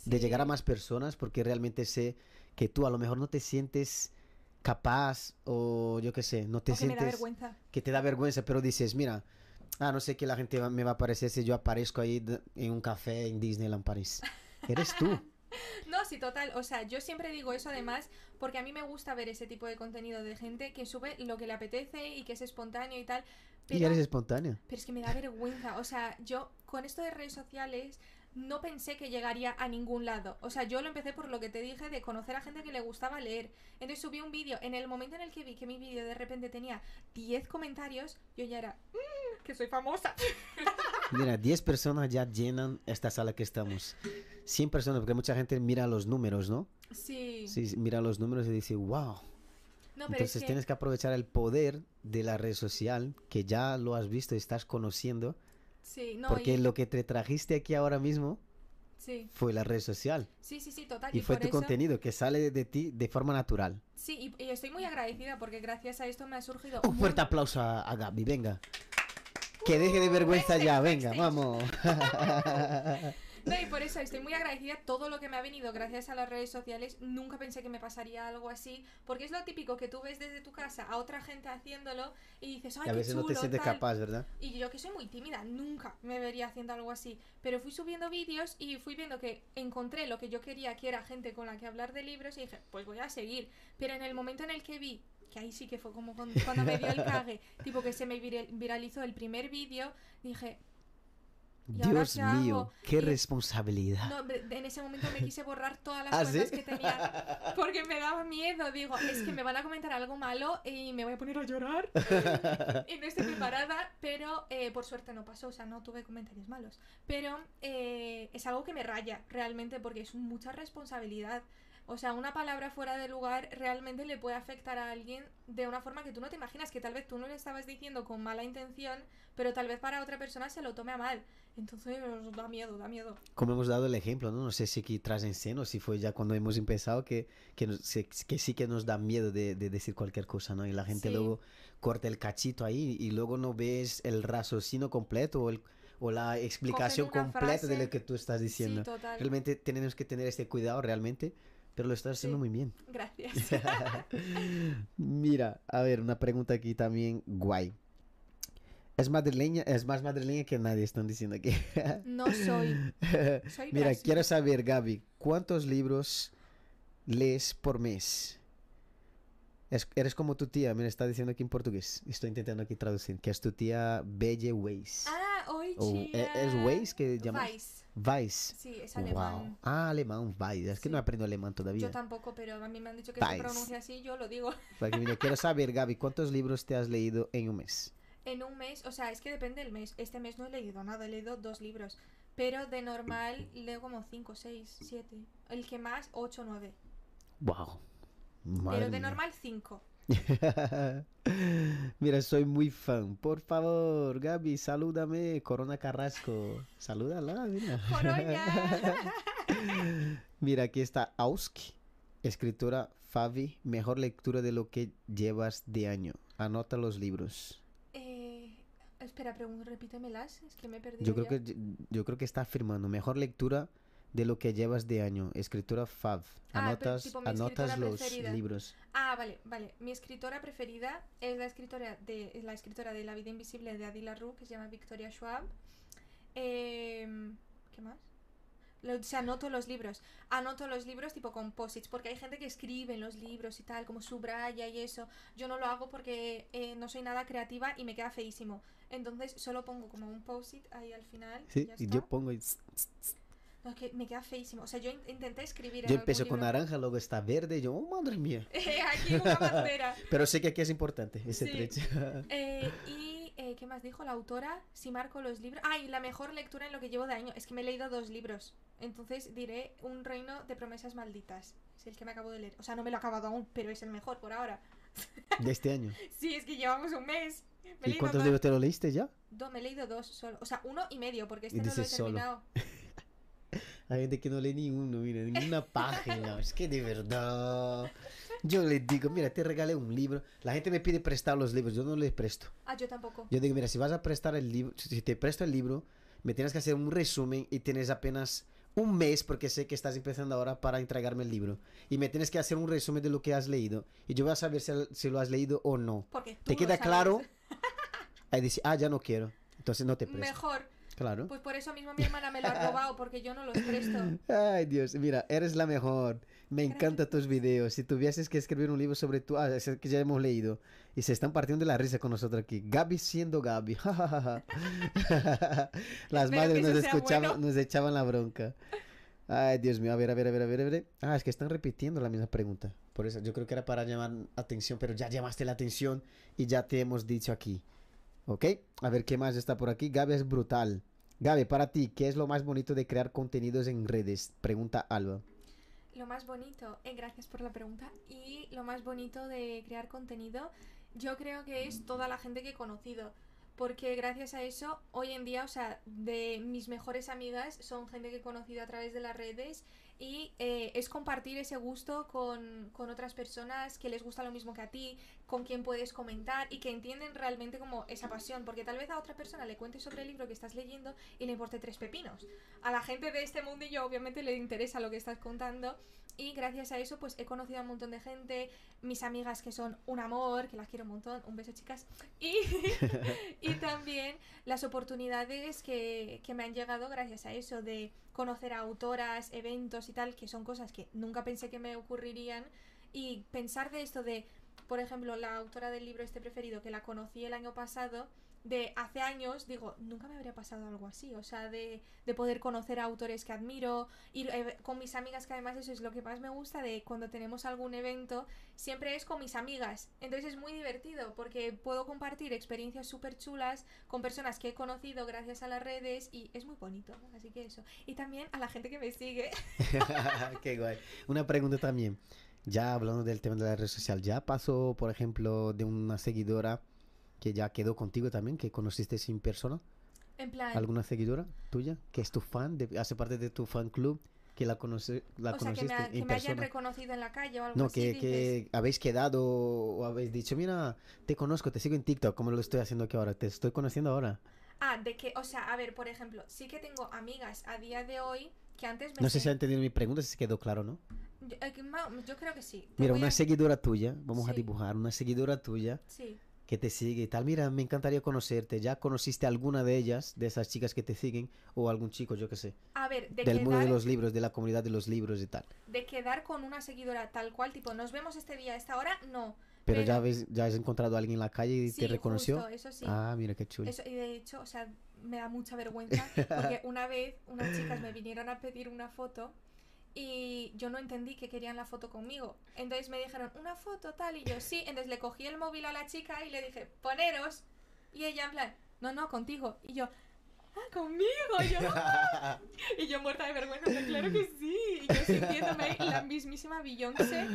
de llegar a más personas, porque realmente sé que tú a lo mejor no te sientes capaz o yo qué sé, no te O que me sientes da vergüenza. que te da vergüenza, pero dices, mira, ah, no sé qué la gente va- me va a parecer si yo aparezco ahí de- en un café en Disneyland París. [LAUGHS] Eres tú. [LAUGHS] No, sí, total. O sea, yo siempre digo eso además porque a mí me gusta ver ese tipo de contenido de gente que sube lo que le apetece y que es espontáneo y tal. y Pero, eres espontánea. pero es que me da vergüenza. O sea, yo con esto de redes sociales no pensé que llegaría a ningún lado. O sea, yo lo empecé por lo que te dije de conocer a gente que le gustaba leer. Entonces subí un vídeo. En el momento en el que vi que mi vídeo de repente tenía 10 comentarios, yo ya era, "Mm, que soy famosa. Mira, 10 personas ya llenan esta sala que estamos. 100 personas, porque mucha gente mira los números, ¿no? Sí. Sí, mira los números y dice, wow. No, Entonces es que... tienes que aprovechar el poder de la red social, que ya lo has visto y estás conociendo, Sí, no, porque y- lo que te trajiste aquí ahora mismo sí. fue la red social. Sí, sí, sí, total. Y fue por tu eso- contenido que sale de ti de forma natural. Sí, y, y estoy muy agradecida porque gracias a esto me ha surgido. Un fuerte aplauso a, a Gaby, venga. Que deje de vergüenza ya, venga, backstage. vamos. [LAUGHS] [LAUGHS] No, y por eso estoy muy agradecida. Todo lo que me ha venido gracias a las redes sociales, nunca pensé que me pasaría algo así. Porque es lo típico que tú ves desde tu casa a otra gente haciéndolo y dices, ay, Y a qué veces no te chulo, sientes tal". capaz, ¿verdad? Y yo que soy muy tímida, nunca me vería haciendo algo así. Pero fui subiendo vídeos y fui viendo que encontré lo que yo quería, que era gente con la que hablar de libros, y dije, pues voy a seguir. Pero en el momento en el que vi, que ahí sí que fue como con- cuando me dio el [LAUGHS] cague, tipo que se me viral- viralizó el primer vídeo, dije, ¿Y ahora Dios qué mío, hago? qué Y- responsabilidad. no, en ese momento me quise borrar todas las ¿Ah, cuentas sí? que tenía [LAUGHS] porque me daba miedo. Digo, es que me van a comentar algo malo y me voy a poner a llorar. [LAUGHS] y no estoy preparada, pero eh, por suerte no pasó, o sea, no tuve comentarios malos. Pero eh, es algo que me raya realmente porque es mucha responsabilidad. O sea, una palabra fuera de lugar realmente le puede afectar a alguien de una forma que tú no te imaginas, que tal vez tú no le estabas diciendo con mala intención, pero tal vez para otra persona se lo tome a mal. Entonces, da miedo, da miedo. Como hemos dado el ejemplo, ¿no? No sé si aquí tras en escena o si fue ya cuando hemos empezado que, que, nos- que sí que nos da miedo de, de decir cualquier cosa, ¿no? Y la gente Sí. luego corta el cachito ahí y luego no ves el raciocinio completo o, el, o la explicación completa de frase. lo que tú estás diciendo. Sí, total. Realmente tenemos que tener este cuidado, realmente, pero lo estás haciendo Sí. muy bien. Gracias. [LAUGHS] Mira, a ver, una pregunta aquí también guay. Es madrileña, es más madrileña que nadie, están diciendo aquí. No soy. [LAUGHS] Soy Mira, quiero saber, Gaby, ¿cuántos libros lees por mes? Es- eres como tu tía, me está diciendo aquí en portugués. Estoy intentando aquí traducir, que es tu tía Belle Weiss. Ah, hoy O, ¿e- ¿Es Weiss que llamas? Weiss. Weiss. Sí, es Wow. alemán. Ah, alemán, Weiss. Es que no aprendo alemán todavía. Yo tampoco, pero a mí me han dicho que Weiss. se pronuncia así, yo lo digo. Porque, mira, quiero [LAUGHS] saber, Gaby, ¿cuántos libros te has leído en un mes? En un mes, o sea, es que depende del mes. Este mes no he leído nada, he leído dos libros. Pero de normal leo como cinco, seis, siete. El que más, ocho, nueve. Wow. Pero de mía. normal, cinco. [LAUGHS] Mira, soy muy fan. Por favor, Gaby, salúdame. Corona Carrasco. Salúdala, mira. [LAUGHS] Mira, aquí está Auski, escritora Fabi. Mejor lectura de lo que llevas de año. Anota los libros. Espera, pregun- repítemelas, es que me he perdido. Yo creo ya. que yo creo que está afirmando mejor lectura de lo que llevas de año. Escritura Fab. Ah, pero Anotas, tipo anotas los preferida. libros. Ah, vale, vale. Mi escritora preferida es la escritora de, es la escritora de La vida invisible de Adila Rue, que se llama Victoria Schwab. Em, ¿Qué más? Lo- o sea, anoto los libros. Anoto los libros tipo con posits, porque hay gente que escribe en los libros y tal, como subraya y eso. Yo no lo hago porque eh, no soy nada creativa y me queda feísimo. Entonces solo pongo como un post-it ahí al final. y Sí, y yo pongo. y- No, es que me queda feísimo. O sea, yo in- intenté escribir en Yo algún con libro. naranja, luego está verde. y Yo, oh, madre mía. [LAUGHS] Aquí una bandera. [LAUGHS] Pero sé que aquí es importante ese Sí. trecho. [LAUGHS] Eh, y, eh, ¿qué más dijo la autora? Si marco los libros. Ah, y la mejor lectura en lo que llevo de año. Es que me he leído dos libros. Entonces diré Un reino de promesas malditas. Es el que me acabo de leer. O sea, no me lo he acabado aún, pero es el mejor por ahora. de este año. Sí, es que llevamos un mes. [LAUGHS] ¿Y cuántos dos- libros te lo leíste ya? do- me he leído dos solo. O sea, uno y medio, porque este no lo he terminado. [LAUGHS] Hay gente que no lee ni uno, mira, ninguna página. Es que de verdad. Yo les digo, mira, te regalé un libro. La gente me pide prestar los libros, yo no les presto. Ah, yo tampoco. Yo digo, mira, si vas a prestar el libro, si te presto el libro, me tienes que hacer un resumen y tienes apenas un mes, porque sé que estás empezando ahora para entregarme el libro. Y me tienes que hacer un resumen de lo que has leído. Y yo voy a saber si, si lo has leído o no. Porque tú ¿Te queda sabes. claro? Ahí dice, ah, ya no quiero. Entonces no te presto. Mejor. Claro. Pues por eso mismo mi hermana me lo ha [LAUGHS] robado, porque yo no los presto. Ay, Dios, mira, eres la mejor. Me encantan tus videos. Si tuvieses que escribir un libro sobre tu... Ah, es que ya hemos leído. Y se están partiendo de la risa con nosotros aquí. Gaby siendo Gaby. [LAUGHS] Las madres nos escuchaban, bueno. nos echaban la bronca. Ay, Dios mío. A ver, a ver, a ver, a ver, a ver. Ah, es que están repitiendo la misma pregunta. Por eso, yo creo que era para llamar atención, pero ya llamaste la atención y ya te hemos dicho aquí. ¿Ok? A ver qué más está por aquí. Gaby es brutal. Gaby, para ti, ¿qué es lo más bonito de crear contenidos en redes? Pregunta Alba. Lo más bonito, eh, gracias por la pregunta, y lo más bonito de crear contenido, yo creo que es toda la gente que he conocido. Porque gracias a eso, hoy en día, o sea, de mis mejores amigas son gente que he conocido a través de las redes y eh, es compartir ese gusto con, con otras personas que les gusta lo mismo que a ti, con quien puedes comentar y que entienden realmente como esa pasión. Porque tal vez a otra persona le cuentes sobre el libro que estás leyendo y le importe tres pepinos. A la gente de este mundillo obviamente le interesa lo que estás contando y gracias a eso pues he conocido a un montón de gente, mis amigas que son un amor, que las quiero un montón, un beso chicas, y, [LAUGHS] y también las oportunidades que, que me han llegado gracias a eso, de conocer a autoras, eventos y tal, que son cosas que nunca pensé que me ocurrirían, y pensar de esto de, por ejemplo, la autora del libro este preferido, que la conocí el año pasado, de hace años, digo, nunca me habría pasado algo así, o sea, de, de poder conocer a autores que admiro, ir eh, con mis amigas, que además eso es lo que más me gusta de cuando tenemos algún evento, siempre es con mis amigas, entonces es muy divertido porque puedo compartir experiencias súper chulas con personas que he conocido gracias a las redes y es muy bonito, así que eso. Y también a la gente que me sigue. [LAUGHS] [LAUGHS] Qué guay. Una pregunta también. Ya hablando del tema de la red social, ¿ya pasó, por ejemplo, de una seguidora que ya quedó contigo también, que conociste en persona? En plan, ¿Alguna seguidora tuya que es tu fan, de- hace parte de tu fan club, que la, conoce, la o sea, que me, ha- que me hayan reconocido en la calle o algo No, así. que, dices. que habéis quedado o habéis dicho, mira, te conozco, te sigo en TikTok, como lo estoy haciendo aquí ahora, te estoy conociendo ahora. Ah, de que, o sea, a ver, por ejemplo, sí que tengo amigas a día de hoy que antes me No sé si ha entendido mi pregunta, si se quedó claro, ¿no? Yo, eh, que ma- yo creo que sí. Te Mira, voy una a- seguidora tuya, vamos a Sí. dibujar, una seguidora tuya Sí. Que te sigue y tal. Mira, me encantaría conocerte. ¿Ya conociste alguna de ellas, de esas chicas que te siguen? O algún chico, yo qué sé. A ver, de del mundo de quedar, los libros, de la comunidad de los libros y tal. de quedar con una seguidora tal cual, tipo, nos vemos este día a esta hora, no. Pero, Pero- ya, ves, ya has encontrado a alguien en la calle y Sí, te reconoció. justo, eso sí. Ah, mira qué chulo. Eso, y de hecho, o sea, me da mucha vergüenza porque [LAUGHS] una vez unas chicas me vinieron a pedir una foto y yo no entendí que querían la foto conmigo. Entonces me dijeron, ¿una foto tal? Y yo, sí. Entonces le cogí el móvil a la chica y le dije, poneros. Y ella en plan, no, no, contigo. Y yo, ah, [LAUGHS] conmigo. Y yo, "Ah". [LAUGHS] y yo muerta de vergüenza, claro que sí. Y yo sintiéndome la mismísima Beyoncé.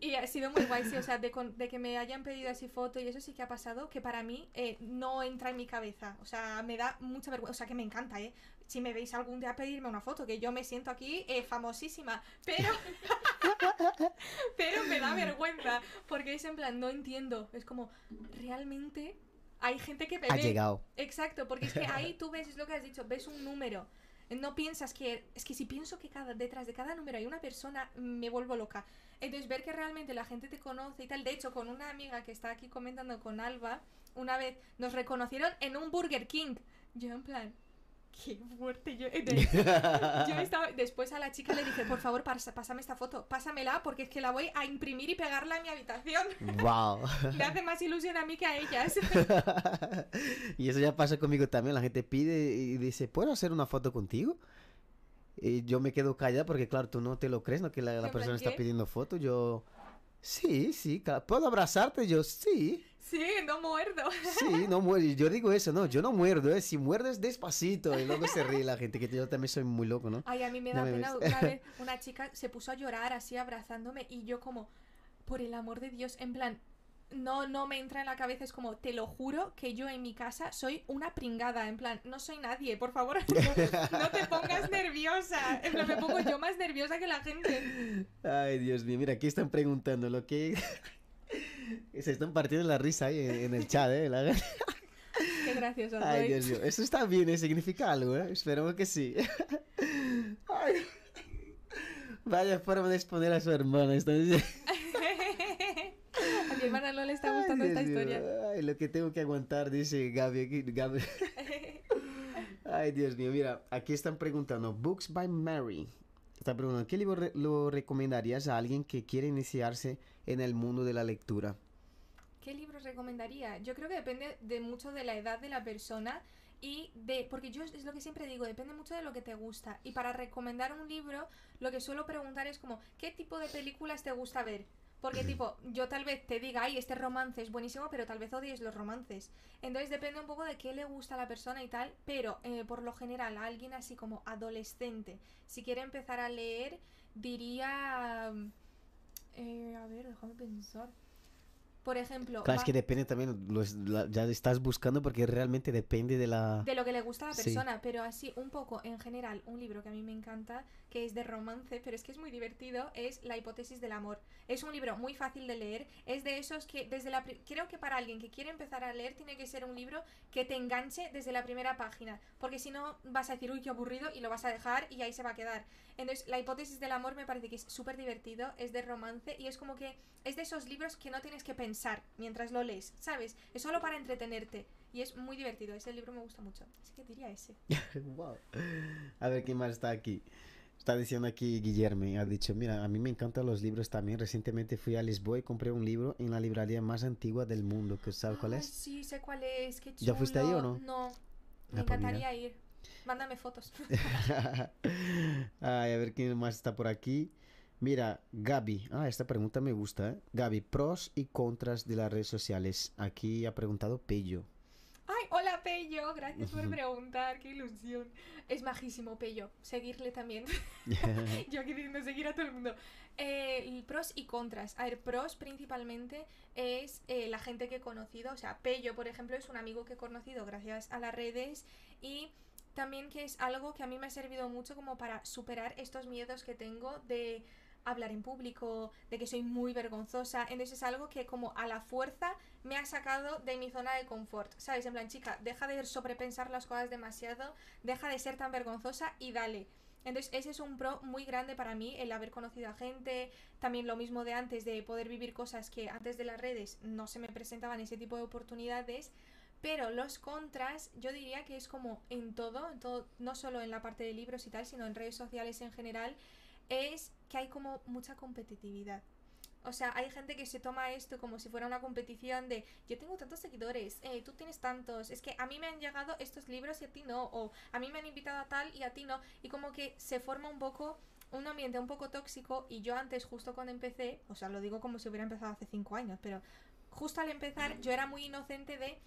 Y ha sido muy guay, sí, o sea, de, con- de que me hayan pedido así foto y eso sí que ha pasado, que para mí eh, no entra en mi cabeza. O sea, me da mucha vergüenza, o sea, que me encanta, ¿eh? Si me veis algún día pedirme una foto, que yo me siento aquí eh, famosísima, pero... [LAUGHS] pero me da vergüenza, porque es en plan, no entiendo. Es como, realmente hay gente que me Ha llegado. Exacto, porque es que ahí [LAUGHS] tú ves, es lo que has dicho, ves un número. No piensas que. Es que si pienso que cada, detrás de cada número hay una persona, me vuelvo loca. Entonces, ver que realmente la gente te conoce y tal. De hecho, con una amiga que está aquí comentando con Alba, una vez nos reconocieron en un Burger King. Yo, en plan. Qué fuerte yo. Entonces, yo [LAUGHS] estaba. Después a la chica le dije, por favor, pásame esta foto. Pásamela porque es que la voy a imprimir y pegarla en mi habitación. [LAUGHS] Wow. [LAUGHS] Le hace más ilusión a mí que a ellas. y eso ya pasa conmigo también. La gente pide y dice, ¿puedo hacer una foto contigo? Y yo me quedo callada porque, claro, tú no te lo crees, ¿no? Que la, la persona está pidiendo foto. Yo, sí, sí, claro. ¿puedo abrazarte? Yo, sí, Sí, no muerdo. sí, no muero. Y Yo digo eso, no, yo no muerdo, ¿eh? Si muerdes despacito. Y luego se ríe la gente, que yo también soy muy loco, ¿no? Ay, a mí me da me pena. Una vez [LAUGHS] una chica se puso a llorar así abrazándome y yo como, por el amor de Dios, en plan, no, no me entra en la cabeza, es como, te lo juro que yo en mi casa soy una pringada, en plan, no soy nadie, por favor, no, [LAUGHS] no te pongas [LAUGHS] nerviosa. En plan, me pongo yo más nerviosa que la gente. Ay, Dios mío, mira, aquí están preguntando lo que... Se están partiendo la risa ahí en, el chat, ¿eh? La- Qué gracioso Ay, soy. Dios mío, eso está bien, ¿eh? significa algo, ¿eh? Esperemos que sí. Ay. Vaya forma de exponer a su hermana. diciendo. [LAUGHS] A mi hermana no le está Ay, gustando esta Dios mío, historia. Ay, lo que tengo que aguantar, dice Gaby. aquí- Gaby. [LAUGHS] Ay, Dios mío, mira, aquí están preguntando, Books by Mary. Está ¿qué libro lo recomendarías a alguien que quiere iniciarse en el mundo de la lectura? ¿Qué libros recomendaría? Yo creo que depende de mucho de la edad de la persona y de porque yo es lo que siempre digo, depende mucho de lo que te gusta. Y para recomendar un libro, lo que suelo preguntar es como, ¿qué tipo de películas te gusta ver? Porque tipo, yo tal vez te diga, ay, este romance es buenísimo, pero tal vez odies los romances. Entonces depende un poco de qué le gusta a la persona y tal, pero eh, por lo general a alguien así como adolescente, si quiere empezar a leer, diría... eh, a ver, déjame pensar. Por ejemplo, Claro, es que depende también, lo es- la- ya estás buscando porque realmente depende de la... de lo que le gusta a la Sí. persona, pero así un poco en general, un libro que a mí me encanta, es de romance, pero es que es muy divertido, es La hipótesis del amor. Es un libro muy fácil de leer, es de esos que desde la creo que para alguien que quiere empezar a leer tiene que ser un libro que te enganche desde la primera página, porque si no vas a decir, "Uy, qué aburrido" y lo vas a dejar y ahí se va a quedar. Entonces, La hipótesis del amor me parece que es súper divertido, es de romance y es como que es de esos libros que no tienes que pensar mientras lo lees, ¿sabes? Es solo para entretenerte y es muy divertido. Ese libro me gusta mucho. Así que diría ese. [LAUGHS] Wow. A ver quién más está aquí. Está diciendo aquí Guillermo, ha dicho, mira, a mí me encantan los libros también. Recientemente fui a Lisboa y compré un libro en la librería más antigua del mundo. ¿Que ¿Sabes cuál es? Sí, sé cuál es. Qué chulo. ¿Ya fuiste ahí o no? No. Me Ah, pues mira. encantaría ir. Mándame fotos. [LAUGHS] Ay, a ver quién más está por aquí. Mira, Gaby. Ah, esta pregunta me gusta, ¿eh? Gaby, pros y contras de las redes sociales. Aquí ha preguntado Pello. Pello. Gracias por preguntar. Qué ilusión. Es majísimo Pello. Seguirle también. [LAUGHS] Yo aquí diciendo seguir a todo el mundo. Eh, pros y contras. A ver, pros principalmente es eh, la gente que he conocido. O sea, Pello, por ejemplo, es un amigo que he conocido gracias a las redes. Y también que es algo que a mí me ha servido mucho como para superar estos miedos que tengo de hablar en público, de que soy muy vergonzosa. Entonces es algo que como a la fuerza me ha sacado de mi zona de confort. ¿Sabes? En plan, chica, deja de sobrepensar las cosas demasiado, deja de ser tan vergonzosa y dale. Entonces ese es un pro muy grande para mí, el haber conocido a gente, también lo mismo de antes, de poder vivir cosas que antes de las redes no se me presentaban ese tipo de oportunidades. Pero los contras, yo diría que es como en todo, todo, no solo en la parte de libros y tal, sino en redes sociales en general, es que hay como mucha competitividad. O sea, hay gente que se toma esto como si fuera una competición de yo tengo tantos seguidores, eh, tú tienes tantos, es que a mí me han llegado estos libros y a ti no, o a mí me han invitado a tal y a ti no, y como que se forma un poco un ambiente un poco tóxico y yo antes justo cuando empecé, o sea, lo digo como si hubiera empezado hace cinco años, pero justo al empezar yo era muy inocente de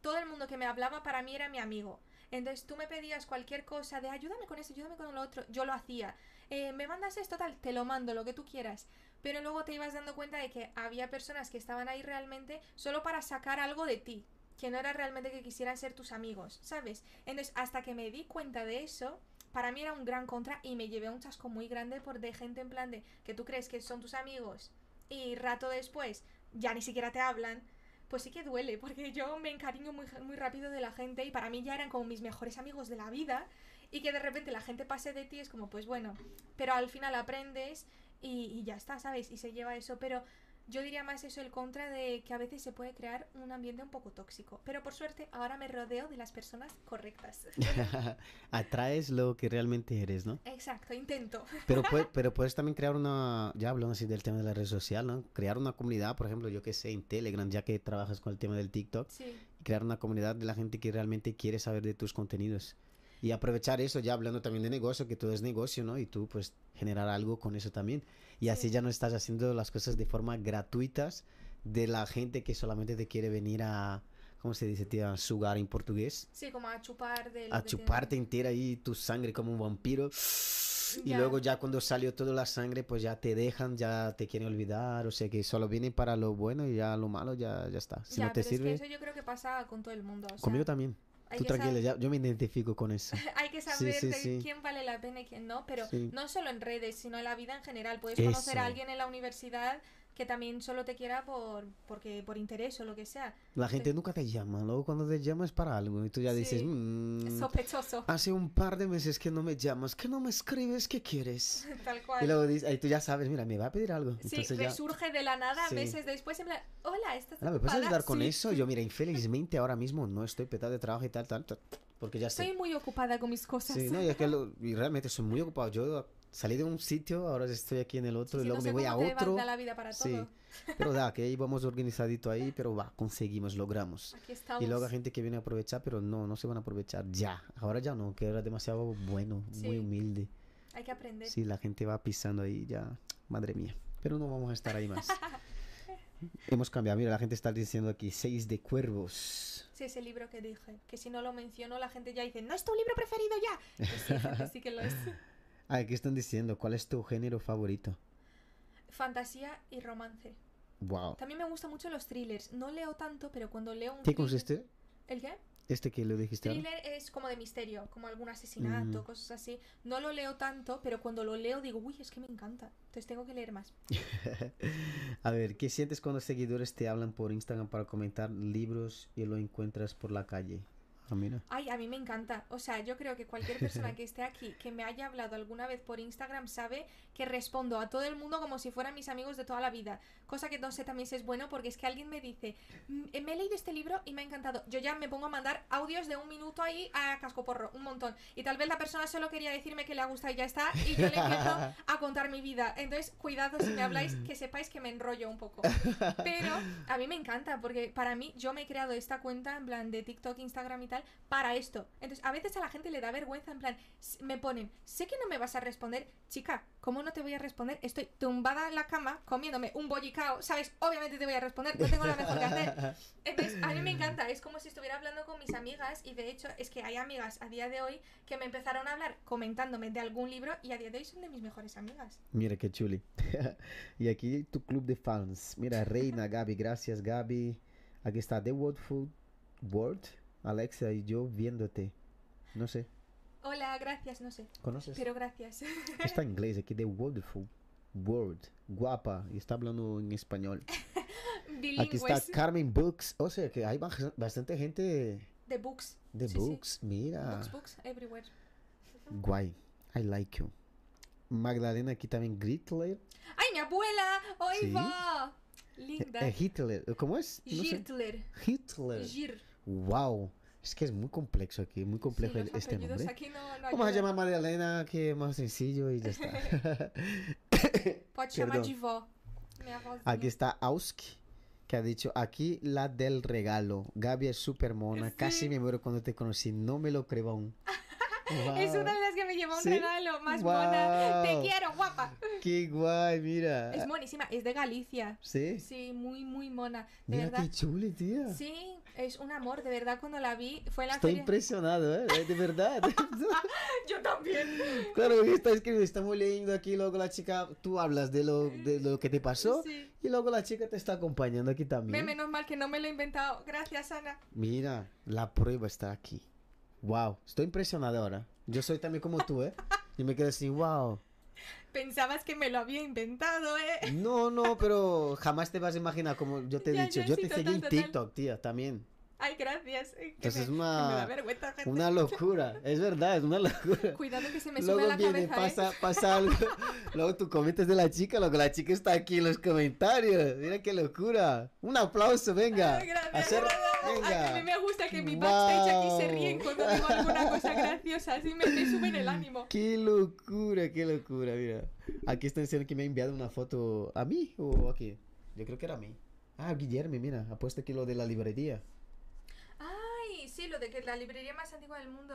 todo el mundo que me hablaba para mí era mi amigo. Entonces tú me pedías cualquier cosa de ayúdame con esto, ayúdame con lo otro, yo lo hacía. Eh, me mandas esto tal, te lo mando, lo que tú quieras. Pero luego te ibas dando cuenta de que había personas que estaban ahí realmente solo para sacar algo de ti, que no era realmente que quisieran ser tus amigos, ¿sabes? Entonces hasta que me di cuenta de eso, para mí era un gran contra y me llevé un chasco muy grande por de gente en plan de que tú crees que son tus amigos y rato después ya ni siquiera te hablan. pues sí que duele, porque yo me encariño muy, muy rápido de la gente y para mí ya eran como mis mejores amigos de la vida y que de repente la gente pase de ti es como, pues bueno, pero al final aprendes y, y ya está, ¿sabes? Y se lleva eso, pero yo diría más eso el contra de que a veces se puede crear un ambiente un poco tóxico. Pero por suerte ahora me rodeo de las personas correctas. [LAUGHS] Atraes lo que realmente eres, ¿no? Exacto, intento. Pero, puede- [LAUGHS] pero puedes también crear una, ya hablando así del tema de la red social, ¿no? Crear una comunidad, por ejemplo, yo que sé, en Telegram, ya que trabajas con el tema del TikTok, Sí, crear una comunidad de la gente que realmente quiere saber de tus contenidos. Y aprovechar eso, ya hablando también de negocio, que todo es negocio, ¿no? Y tú, pues, generar algo con eso también. Y así Sí. ya no estás haciendo las cosas de forma gratuitas de la gente que solamente te quiere venir a, ¿cómo se dice, tío? A sugar en portugués. sí, como a chupar de A tiene. chuparte entera ahí tu sangre como un vampiro. Y Ya. luego ya cuando salió toda la sangre, pues ya te dejan, ya te quieren olvidar. O sea que solo vienen para lo bueno y ya lo malo ya, ya está. Si Ya, no te pero sirve, es que eso yo creo que pasa con todo el mundo. o sea, conmigo también. Hay Tú que tranquila, ya, yo me identifico con eso. [LAUGHS] Hay que Sí, saber sí, de sí. quién vale la pena y quién no, pero Sí. no solo en redes, sino en la vida en general. Puedes conocer a Eso. alguien en la universidad que también solo te quiera por porque por interés o lo que sea. La gente nunca te llama, luego cuando te llama es para algo y tú ya dices, Sí. "Mm, Es sospechoso, hace un par de meses que no me llamas, que no me escribes, ¿qué quieres? [LAUGHS] tal Y cual. luego dices, ahí tú ya sabes, mira, me va a pedir algo. Sí, Entonces ya, resurge de la nada Sí. meses después en plan, hola, ¿estás "Hola, ¿me puedes ocupada?". ayudar con Sí. eso? Yo, mira, infelizmente ahora mismo no estoy petado de trabajo y tal, tal, tal, porque ya sé. Estoy muy ocupada con mis cosas. Sí, no, y es que lo- y realmente soy muy ocupado. Yo salí de un sitio, ahora estoy aquí en el otro Sí, y luego no me sé voy a otro. la vida para Sí, todo. pero da, [LAUGHS] que ahí vamos organizadito ahí, pero va, conseguimos, logramos. Aquí estamos. Y luego hay gente que viene a aprovechar, pero no, no se van a aprovechar ya. Ahora ya no, que era demasiado bueno, Sí. muy humilde. Hay que aprender. Sí, la gente va pisando ahí ya, madre mía. Pero no vamos a estar ahí más. [LAUGHS] Hemos cambiado, mira, la gente está diciendo aquí, seis de cuervos. Sí, ese libro que dije. Que si no lo menciono, la gente ya dice, no es tu libro preferido ya. [LAUGHS] Pues sí, sí que lo es. Ah, ¿qué están diciendo? ¿Cuál es tu género favorito? Fantasía y romance. Wow. También me gustan mucho los thrillers. No leo tanto, pero cuando leo un ¿Qué thriller- consiste? ¿El qué? Este que lo dijiste ahora. Thriller es como de misterio, como algún asesinato, Mm. cosas así. No lo leo tanto, pero cuando lo leo digo, uy, es que me encanta. Entonces tengo que leer más. [LAUGHS] A ver, ¿qué sientes cuando seguidores te hablan por Instagram para comentar libros y lo encuentras por la calle? Ah, mira. Ay, a mí me encanta. O sea, yo creo que cualquier persona [LAUGHS] que esté aquí, que me haya hablado alguna vez por Instagram, sabe que respondo a todo el mundo como si fueran mis amigos de toda la vida. Cosa que no sé también si es bueno, porque es que alguien me dice, "Mm, eh, me he leído este libro y me ha encantado. Yo ya me pongo a mandar audios de un minuto ahí a cascoporro, un montón. Y tal vez la persona solo quería decirme que le ha gustado y ya está, y yo le empiezo [LAUGHS] a contar mi vida. Entonces, cuidado si me habláis, que sepáis que me enrollo un poco. Pero a mí me encanta, porque para mí yo me he creado esta cuenta en plan de TikTok, Instagram y tal, para esto. Entonces, a veces a la gente le da vergüenza, en plan, me ponen, sé que no me vas a responder, chica, ¿cómo no te voy a responder? Estoy tumbada en la cama comiéndome un bollicao, ¿sabes? Obviamente te voy a responder, no tengo nada mejor que hacer. Entonces, a mí me encanta, es como si estuviera hablando con mis amigas y de hecho es que hay amigas a día de hoy que me empezaron a hablar comentándome de algún libro y a día de hoy son de mis mejores amigas. Mira qué chuli. [LAUGHS] y aquí tu club de fans. Mira, Reina, [LAUGHS] Gaby, gracias Gaby. Aquí está The World Food World. Alexa y yo viéndote. No sé, Hola, gracias, no sé, ¿conoces? pero gracias. [LAUGHS] Está en inglés aquí, The Wonderful World. Guapa. Y está hablando en español. [LAUGHS] Aquí está. Carmen Books. O sea que hay bastante gente De books. de Sí, sí. books. Mira. Books, books, everywhere. Guay. I like you. Magdalena aquí también Gritler. ¡Ay, mi abuela! ¡Hoy Sí. va! Linda. Eh, Hitler. ¿Cómo es? No sé. Girtler. Hitler. Gir. Wow. Es que es muy complejo aquí, muy complejo Sí, el- este nombre. aquí no, no Vamos a llamar a Magdalena, que es más sencillo y ya está. Chamar Perdão. de vó. Aquí está Auski, que ha dicho, aquí la del regalo. Gaby es súper mona, casi Sí. me muero cuando te conocí, no me lo creo aún. [LAUGHS] Es Wow, una de las que me lleva un ¿Sí? regalo más mona. Te quiero, guapa. Qué guay, mira. Es monísima, es de Galicia. ¿Sí? Sí, muy, muy mona. De Mira verdad. qué chuli, tía. Sí, es un amor, de verdad, cuando la vi, fue en la Estoy feria. impresionado, ¿eh? De verdad. [LAUGHS] Yo también. claro, está escribiendo, estamos leyendo aquí, luego la chica, tú hablas de lo, de lo que te pasó Sí. y luego la chica te está acompañando aquí también. menos mal que no me lo he inventado. Gracias, Ana. Mira, la prueba está aquí. Wow, estoy impresionado ahora. Yo soy también como tú, ¿eh? [LAUGHS] Yo me quedo así, wow. Pensabas que me lo había inventado, ¿eh? No, no, pero jamás te vas a imaginar, como yo te he Ya, dicho, yo te seguí en. TikTok, tía, también. Ay, gracias. que Entonces es que me da una, vergüenza, gente. una locura, es verdad, es una locura. Cuidado que se me sube Luego a la viene, cabeza, pasa, ¿eh? pasa algo. [LAUGHS] Luego tú comentas de la chica, luego la chica está aquí en los comentarios. Mira qué locura. Un aplauso, venga. Ay, gracias, Hacer- que a mí venga. me gusta que mi backstage aquí se Wow. ríen cuando digo alguna cosa graciosa, así me, me suben el ánimo. Qué locura, qué locura, mira. Aquí está diciendo que me ha enviado una foto a mí o aquí. Yo creo que era a mí. Ah, Guillermo, mira, ha puesto aquí lo de la librería. Ay, sí, lo de que la librería más antigua del mundo.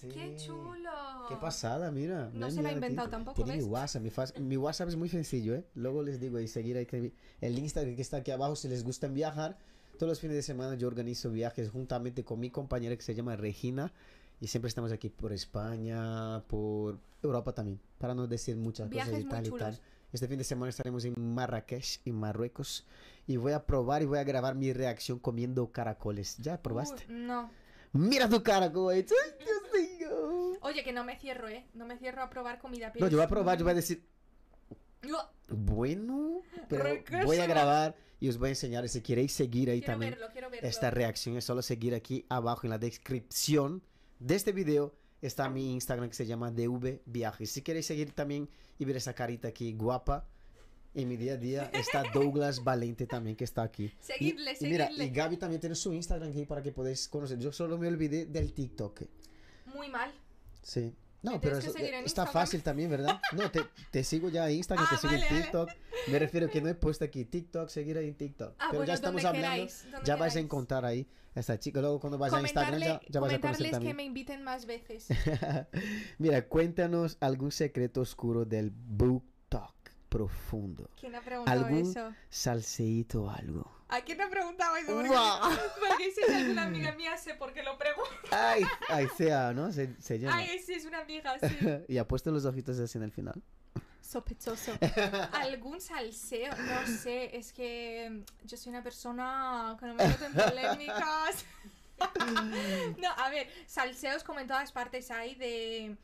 ¡Qué Sí. chulo! Qué pasada, mira. No se la ha enviado aquí. inventado tampoco, Tiene mi. WhatsApp. Mi, mi WhatsApp es muy sencillo, ¿eh? Luego les digo y seguir ahí. El Instagram que está aquí abajo, si les gusta viajar. Todos los fines de semana yo organizo viajes juntamente con mi compañera que se llama Regina. Y siempre estamos aquí por España, por Europa también. Para no decir muchas Viajes cosas y tal y chulos. tal. Este fin de semana estaremos en Marrakech, en Marruecos. Y voy a probar y voy a grabar mi reacción comiendo caracoles. ¿Ya probaste? Uy, no. Mira tu cara, como es. ¡Ay, Dios mío! Oye, que no me cierro, ¿eh? No me cierro a probar comida. No, yo voy a probar, yo voy a decir, bueno, pero voy a grabar y os voy a enseñar. Si queréis seguir ahí Quiero también verlo, quiero verlo. esta reacción, es solo seguir aquí abajo en la descripción de este video. Está mi Instagram que se llama DV Viajes. Si queréis seguir también y ver esa carita aquí guapa en mi día a día, está Douglas Valente también que está aquí. Y- Seguidle, y, mira, y Gaby también tiene su Instagram aquí para que podáis conocer. Yo solo me olvidé del TikTok. Muy mal. Sí. No, pero en está Instagram. fácil también, ¿verdad? No, te, te sigo ya en Instagram, Ah, te sigo vale, en vale. TikTok. Me refiero que no he puesto aquí TikTok, seguir ahí en TikTok. Ah, pero bueno, ya estamos hablando, queráis, ya vais a queráis. encontrar ahí a esta chica. Luego cuando vayas a Instagram ya, ya vas a conocer comentarles que también. me inviten más veces. [LAUGHS] Mira, cuéntanos algún secreto oscuro del book profundo. ¿Quién ha preguntado ¿Algún eso? salseíto o algo? ¿A quién ha preguntado eso? [LAUGHS] Porque, porque si es alguna amiga mía sé por qué lo pregunto. Ay, ay, sea, ¿no? Se, se llama. Ay, sí, es una amiga, sí. [LAUGHS] y ha puesto los ojitos así en el final. Sospechoso. [LAUGHS] ¿Algún salseo? No sé, es que mm, yo soy una persona que no me meto en polémicas. no, a ver, salseos como en todas partes hay de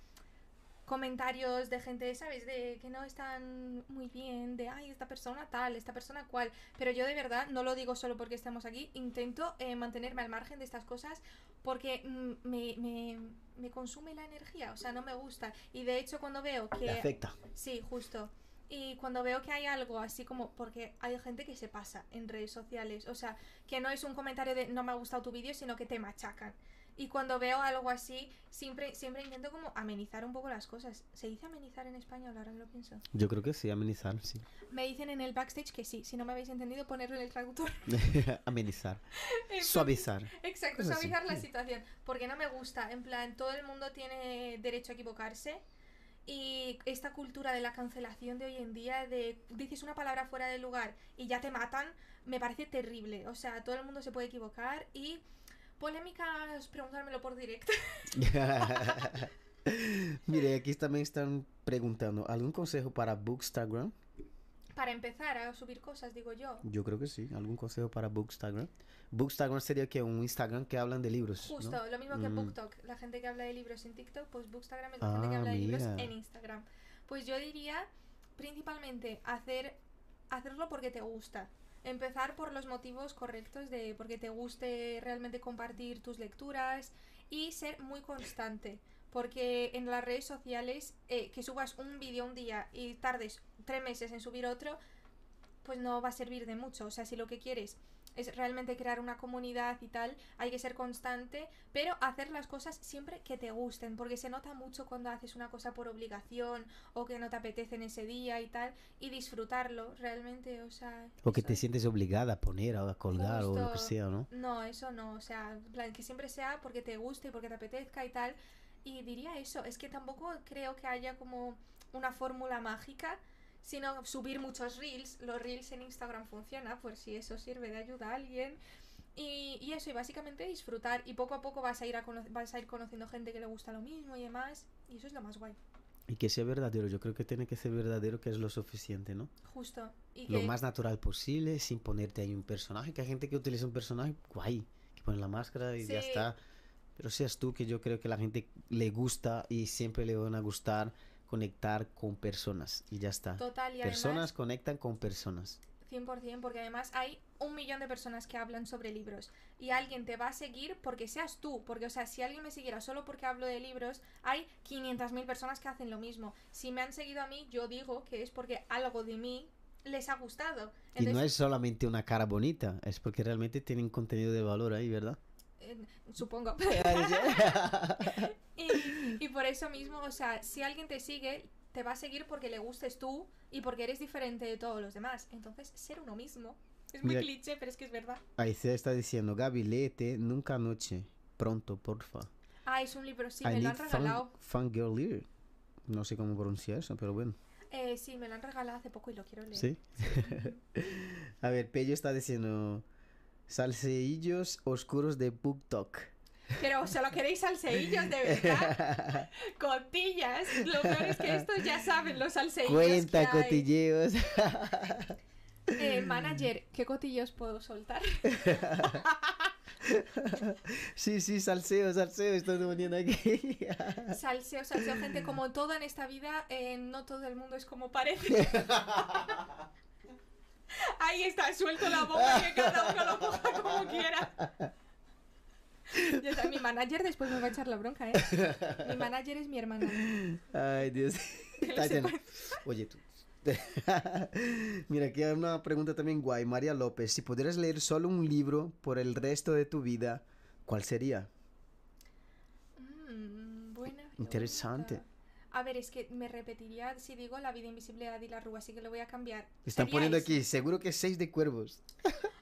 comentarios de gente, ¿sabes? De que no están muy bien, de, ay, esta persona tal, esta persona cual. Pero yo de verdad no lo digo solo porque estamos aquí, intento eh, mantenerme al margen de estas cosas porque mm, me, me, me consume la energía, o sea, no me gusta. Y de hecho cuando veo que... afecta. Sí, justo. Y cuando veo que hay algo así como, porque hay gente que se pasa en redes sociales, o sea, que no es un comentario de no me ha gustado tu vídeo, sino que te machacan. Y cuando veo algo así, siempre, siempre intento como amenizar un poco las cosas. ¿Se dice amenizar en español? Ahora que lo pienso. Yo creo que sí, amenizar, sí. Me dicen en el backstage que sí. Si no me habéis entendido, ponerlo en el traductor. [LAUGHS] amenizar. Entonces- Suavizar. Exacto, Eso sí. suavizar la situación. Porque no me gusta. En plan, todo el mundo tiene derecho a equivocarse. Y esta cultura de la cancelación de hoy en día, de dices una palabra fuera de lugar y ya te matan, me parece terrible. O sea, todo el mundo se puede equivocar y polémicas, preguntármelo por directo. [LAUGHS] Mire, aquí también están preguntando, ¿algún consejo para Bookstagram? Para empezar a subir cosas, digo yo. Yo creo que sí, ¿algún consejo para Bookstagram? Bookstagram sería que un Instagram que hablan de libros, ¿no? Justo, lo mismo que Mm. BookTok. La gente que habla de libros en TikTok, pues Bookstagram es la gente que Ah, habla de libros en Instagram. Pues yo diría, principalmente, hacer hacerlo porque te gusta. Empezar por los motivos correctos de porque te guste realmente compartir tus lecturas y ser muy constante. Porque en las redes sociales, eh, que subas un vídeo un día y tardes tres meses en subir otro, pues no va a servir de mucho. O sea, si lo que quieres es realmente crear una comunidad y tal, hay que ser constante, pero hacer las cosas siempre que te gusten, porque se nota mucho cuando haces una cosa por obligación o que no te apetece en ese día y tal, y disfrutarlo realmente, o sea... O que eso te es. sientes obligada a poner o a colgar o lo que sea, ¿no? No, eso no, o sea, plan, que siempre sea porque te guste y porque te apetezca y tal. Y diría eso, es que tampoco creo que haya como una fórmula mágica, sino subir muchos reels. Los reels en Instagram funciona, por si eso sirve de ayuda a alguien. Y, y eso, y básicamente disfrutar. Y poco a poco vas a, ir a vas a ir conociendo gente que le gusta lo mismo y demás. Y eso es lo más guay. Y que sea verdadero, yo creo que tiene que ser verdadero, que es lo suficiente, ¿no? Justo. Y Lo que- más natural posible, sin ponerte ahí un personaje, que hay gente que utiliza un personaje guay, que pone la máscara y ya está. Pero seas tú, que yo creo que la gente le gusta y siempre le van a gustar conectar con personas y ya está. Total, y personas además, conectan con personas. 100%, porque además hay un millón de personas que hablan sobre libros y alguien te va a seguir porque seas tú, porque o sea, si alguien me siguiera solo porque hablo de libros, hay 500.000 personas que hacen lo mismo. Si me han seguido a mí, yo digo que es porque algo de mí les ha gustado. Y no es solamente una cara bonita, es porque realmente tienen contenido de valor ahí, ¿verdad? Eh, supongo. [LAUGHS] [LAUGHS] y, y por eso mismo, o sea, si alguien te sigue, te va a seguir porque le gustes tú y porque eres diferente de todos los demás. Entonces, ser uno mismo. Es muy Mira- cliché, pero es que es verdad. Aicea está diciendo, Gaby, léete Nunca Anoche, pronto, porfa. Ah, es un libro, sí, I me lo han regalado. fun, girl ear. No sé cómo pronunciar eso, pero bueno. Eh, sí, me lo han regalado hace poco y lo quiero leer. ¿Sí? [LAUGHS] A ver, Pello está diciendo, salseillos oscuros de BookTok. Pero solo queréis salseillos, de verdad. [LAUGHS] Cotillas. Lo peor es que estos ya saben los salseillos. Cuenta, que hay. cotilleos. Eh, manager, ¿qué cotillos puedo soltar? [LAUGHS] sí, sí, salseo, salseo, estoy poniendo aquí. [LAUGHS] Salseo, salseo, gente. Como todo en esta vida, eh, no todo el mundo es como parece. Ahí está, suelto la boca que cada uno lo coja como quiera. Ya está, mi manager después me va a echar la bronca, ¿eh? Mi manager es mi hermana. Ay, Dios. [LAUGHS] Oye, tú. [LAUGHS] Mira, aquí hay una pregunta también guay. María López, si pudieras leer solo un libro por el resto de tu vida, ¿cuál sería? Mm, buena Interesante. pregunta. A ver, es que me repetiría si digo La vida invisible de Adi Larrua, así que lo voy a cambiar. Están poniendo aquí, seguro que es seis de cuervos.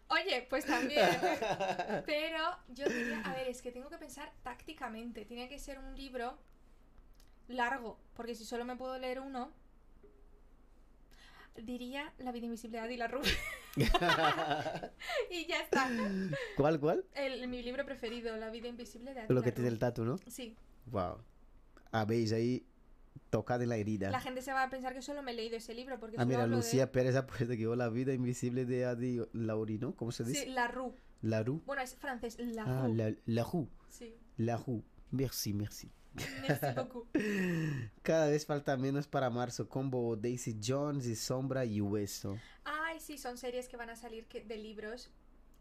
Oye, pues también. [LAUGHS] Pero yo diría, a ver, es que tengo que pensar tácticamente. Tiene que ser un libro largo, porque si solo me puedo leer uno, diría La vida invisible de Adi Larrua. [LAUGHS] y ya está. ¿Cuál, cuál? El, mi libro preferido, La vida invisible de Adi Lo que tiene el tatu, ¿no? Sí. Wow. Habéis ahí tocado en la herida. La gente se va a pensar que solo me he leído ese libro, porque Ah, mira, hablo de- Lucía Pérez ha puesto que la vida invisible de Adi Laurino, ¿cómo se dice? Sí, La Rue. La Rue. Bueno, es francés, La Ah, Rue. la, la Rue. Sí. La Rue. Merci, merci. Merci beaucoup. [LAUGHS] Cada vez falta menos para marzo, combo Daisy Jones y Sombra y Hueso. Ay, sí, son series que van a salir que- de libros.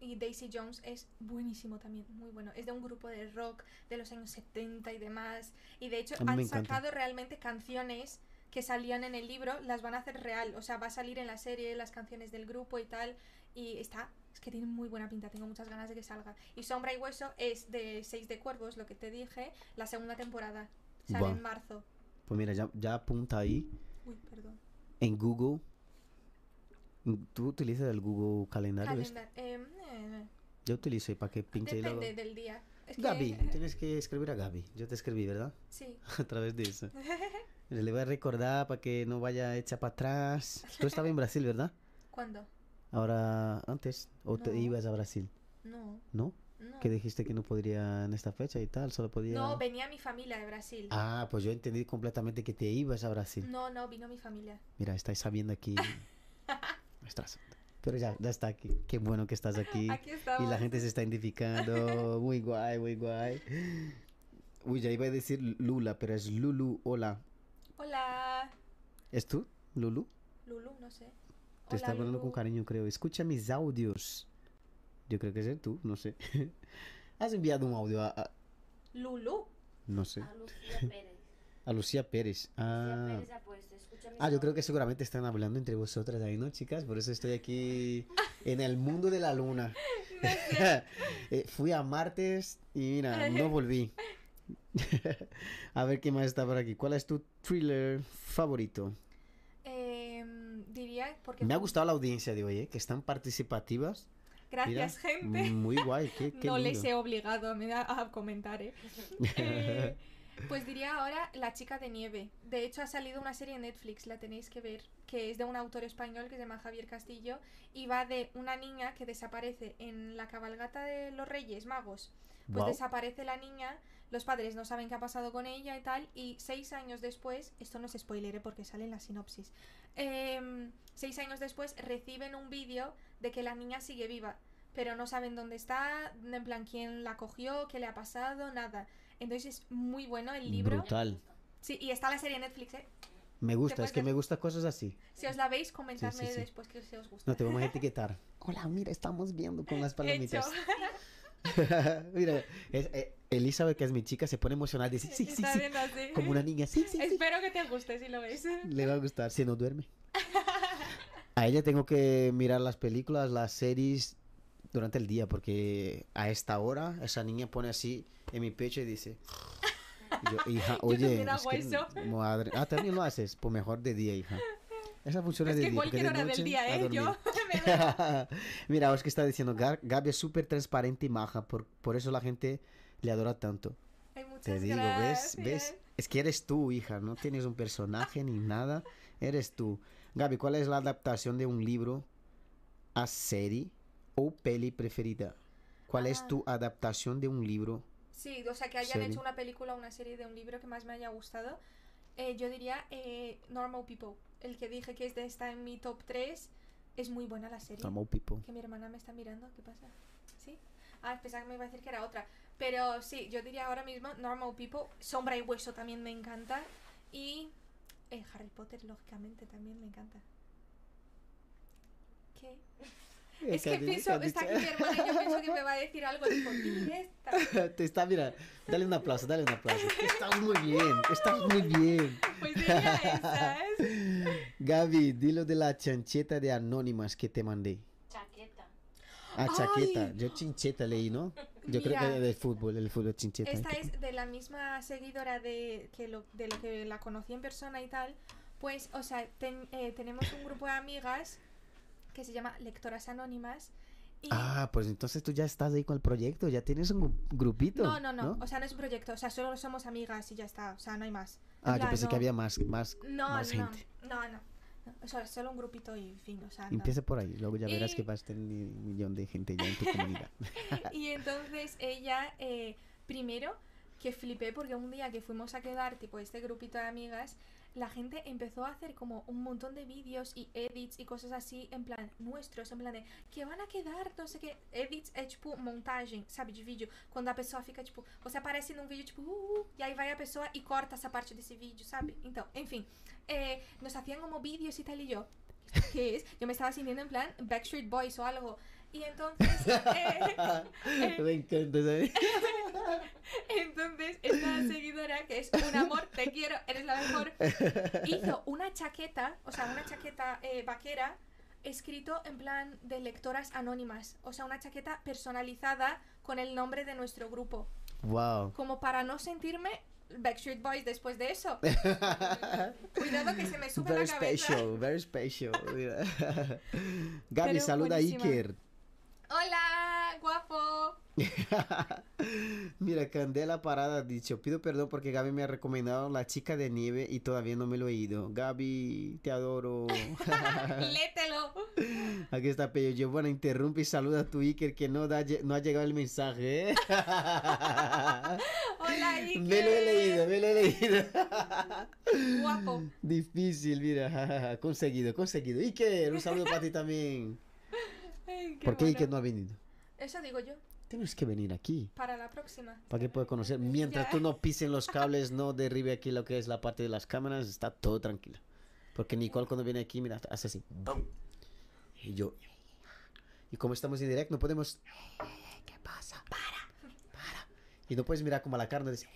Y Daisy Jones es buenísimo también, muy bueno. Es de un grupo de rock de los años 70 y demás. Y de hecho han encanta. sacado realmente canciones que salían en el libro, las van a hacer real. O sea, va a salir en la serie las canciones del grupo y tal. Y está, es que tiene muy buena pinta, tengo muchas ganas de que salga. Y Sombra y Hueso es de Seis de Cuervos, lo que te dije, la segunda temporada. Sale en marzo. Pues mira, ya, ya apunta ahí Uy, perdón. en Google. ¿Tú utilizas el Google Calendario? este? Calendar. em, eh, Yo utilizo y para que pinche y luego... depende del día. Es que- Gaby, [LAUGHS] tienes que escribir a Gaby. Yo te escribí, ¿verdad? Sí. [LAUGHS] A través de eso. [LAUGHS] Le voy a recordar para que no vaya hecha para atrás. Tú estabas en Brasil, ¿verdad? ¿Cuándo? Ahora, antes. ¿O te No. ibas a Brasil? No, ¿No? no. Que dijiste que no podría en esta fecha y tal, solo podía... No, venía mi familia de Brasil. Ah, pues yo entendí completamente que te ibas a Brasil. No, no, vino mi familia. Mira, estáis sabiendo aquí. Ostras. Pero ya, ya está aquí. Qué bueno que estás aquí. Aquí Y estamos. la gente se está identificando. [LAUGHS] Muy guay, muy guay. Uy, ya iba a decir Lula, pero es Lulu. Hola. Hola, ¿Es tú, Lulu? Lulu, no sé. Te está hablando con cariño, creo. Escucha mis audios. Yo creo que es tú, no sé. [LAUGHS] ¿Has enviado un audio a, a- Lulu. no sé, A Lucía Pérez. A Lucía Pérez? Lucía Ah, Pérez ha puesto, escucha mis ah, yo creo que seguramente están hablando entre vosotras ahí, ¿no, chicas? Por eso estoy aquí [LAUGHS] en el mundo de la luna. [LAUGHS] Eh, fui a martes y mira, no volví. [LAUGHS] a ver qué más está por aquí. ¿Cuál es tu thriller favorito? Em, diría porque... Me ha gustado la audiencia de hoy, ¿eh? que están participativas. Mira, Gracias, gente. Muy guay, qué, qué no les he obligado a comentar, ¿eh? Eh, Pues diría ahora La chica de nieve. De hecho ha salido una serie en Netflix, la tenéis que ver, que es de un autor español que se llama Javier Castillo y va de una niña que desaparece en la cabalgata de los Reyes Magos. Pues desaparece la niña, los padres no saben qué ha pasado con ella y tal, y seis años después, esto no es spoiler ¿eh? porque sale en la sinopsis, em, seis años después reciben un vídeo de que la niña sigue viva, pero no saben dónde está, en plan quién la cogió, qué le ha pasado, nada. Entonces es muy bueno el libro. Brutal. Sí, y está la serie en Netflix, ¿eh? Me gusta, es que ver- me gustan cosas así. Si os la veis, comentadme sí. después que si os gusta. No te vamos a etiquetar. [LAUGHS] Hola, mira, estamos viendo con las palomitas. [LAUGHS] mira, es, eh, Elizabeth, que es mi chica, se pone emocionada. Dice, sí, sí, Está sí. así. Como una niña, sí, sí, sí. Espero que te guste si lo ves. [LAUGHS] Le va a gustar si no duerme. A ella tengo que mirar las películas, las series durante el día, porque a esta hora esa niña pone así en mi pecho y dice... yo, hija, [LAUGHS] Yo oye, también es que, madre- ah, también lo haces, pues mejor de día, hija. Esa funciona Es de que día. porque cualquier de hora del día, ¿eh? Yo [LAUGHS] me. [LAUGHS] Mira, vos que está diciendo, Gaby es súper transparente y maja, por, por eso la gente le adora tanto. Ay, Te digo, gracias. ¿ves? ¿Ves? Es que eres tú, hija, no tienes un personaje ni nada, eres tú. Gaby, ¿cuál es la adaptación de un libro a serie o peli preferida? ¿Cuál es Ah. tu adaptación de un libro? Sí, o sea, que hayan Serie. hecho una película o una serie de un libro que más me haya gustado. Eh, yo diría eh, Normal People. El que dije que es de- está en mi top 3. Es muy buena la serie. Normal People. Que mi hermana me está mirando. ¿Qué pasa? ¿Sí? Ah, pensaba que me iba a decir que era otra. Pero sí, yo diría ahora mismo Normal People. Sombra y Hueso también me encanta. Y eh, Harry Potter, lógicamente, también me encanta. ¿Qué? Es que pienso, está aquí mi hermana y yo pienso que me va a decir algo tipo, "Y esta". [LAUGHS] Te está, mira, dale un aplauso, dale un aplauso. Estás muy bien, estás muy bien. [LAUGHS] Pues diría esas. [LAUGHS] Gaby, dilo de la chancheta de Anónimas que te mandé. Chaqueta. Ah, chaqueta. Ay. Yo chincheta leí, ¿no? Yo creo Mira. que de fútbol, el fútbol chincheta. Esta es de la misma seguidora de, que lo, de lo que la conocí en persona y tal. Pues, o sea, ten- eh, tenemos un grupo de amigas que se llama Lectoras Anónimas. Y Ah, pues entonces tú ya estás ahí con el proyecto, ya tienes un gru- grupito. no, no, no, O sea, no es un proyecto. O sea, solo somos amigas y ya está. O sea, no hay más. Ah, yo plan, pensé que no- había más, más, No, más no, gente. no, no, no. O sea, solo un grupito y fin. O sea, no. Empieza por ahí, luego ya verás Y- que vas a tener un millón de gente ya en tu comunidad. [LAUGHS] Y entonces ella, eh, primero, que flipé porque un día que fuimos a quedar, tipo este grupito de amigas, la gente empezó a hacer como un montón de vídeos y edits y cosas así, en plan, nuestros, en plan de, que van a quedar, no sei o quê. Edits é tipo montagem, sabe, de vídeo. Quando a pessoa fica, tipo, você aparece num vídeo, tipo, uh, uh, e aí vai a pessoa e corta essa parte desse vídeo, sabe? Então, enfim, eh, nos hacían como vídeos y tal y yo. ¿Esto qué es? Yo me estaba sintiendo en plan Backstreet Boys o algo. Y entonces, [LAUGHS] eh, Me encanta, ¿sabes? [LAUGHS] entonces esta seguidora, que es un amor, te quiero, eres la mejor, hizo una chaqueta, o sea, una chaqueta eh, vaquera, escrito en plan de lectoras anónimas. O sea, una chaqueta personalizada con el nombre de nuestro grupo. Wow. Como para no sentirme Backstreet Boys después de eso. [LAUGHS] Cuidado que se me sube Very la cabeza. special, very special. Gaby, Pero saluda a. Iker. Hola, guapo. [LAUGHS] Mira, Candela Parada ha dicho, pido perdón porque Gaby me ha recomendado La Chica de Nieve y todavía no me lo he ido. Gaby, te adoro. [LAUGHS] Lételo. [LAUGHS] Aquí está Pello. Yo, bueno, interrumpe y saluda a tu Iker que no, da, no ha llegado el mensaje. ¿eh? Hola, Iker. me lo he leído, me lo he leído. Guapo. Difícil, mira. conseguido, conseguido. Iker, un saludo para ti también. Ay, ¿Por qué bueno. Iker no ha venido? Eso digo yo. Tienes que venir aquí. Para la próxima. Para que pueda conocer. [LAUGHS] Mientras Ya. tú no pisen los cables, no derribe aquí lo que es la parte de las cámaras, está todo tranquilo. Porque Nicole cuando viene aquí, mira, hace así. ¡bum! Y yo. Y como estamos en directo, no podemos. ¿Qué pasa? Para. Para. Y no puedes mirar como a la cara, no dice.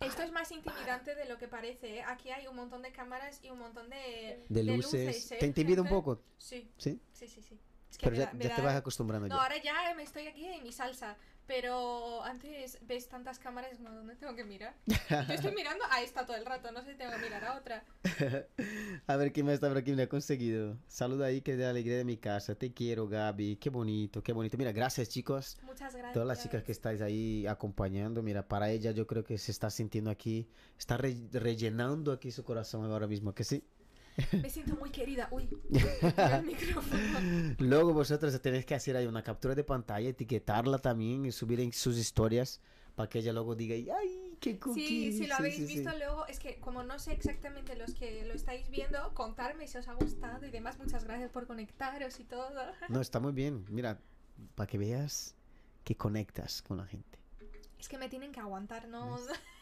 Esto es más intimidante de lo que parece. ¿eh? Aquí hay un montón de cámaras y un montón de, De luces. ¿eh, ¿Te intimida un poco? Sí, ¿Sí? sí, sí. sí. Es que Pero me ya, da- me ya te da- vas acostumbrando No, ya. ahora ya me estoy aquí en mi salsa. Pero antes ves tantas cámaras, no, ¿dónde tengo que mirar? Yo estoy [LAUGHS] mirando a esta todo el rato, no sé si tengo que mirar a otra. [LAUGHS] A ver quién más está por aquí, me ha conseguido. Saluda ahí que de la alegría de mi casa. Te quiero, Gaby. Qué bonito, qué bonito. Mira, gracias, chicos. Muchas gracias. Todas las chicas que estáis ahí acompañando, mira, para ella yo creo que se está sintiendo aquí, está re- rellenando aquí su corazón ahora mismo, que sí. Me siento muy querida. Uy, [LAUGHS] el micrófono. Luego vosotros tenéis que hacer ahí una captura de pantalla, etiquetarla también y subir en sus historias para que ella luego diga, ay, qué cookie. Sí, si lo habéis sí, sí. visto luego, es que como no sé exactamente los que lo estáis viendo, contarme si os ha gustado y demás. Muchas gracias por conectaros y todo. No, está muy bien. Mira, para que veas que conectas con la gente. Es que me tienen que aguantar, no,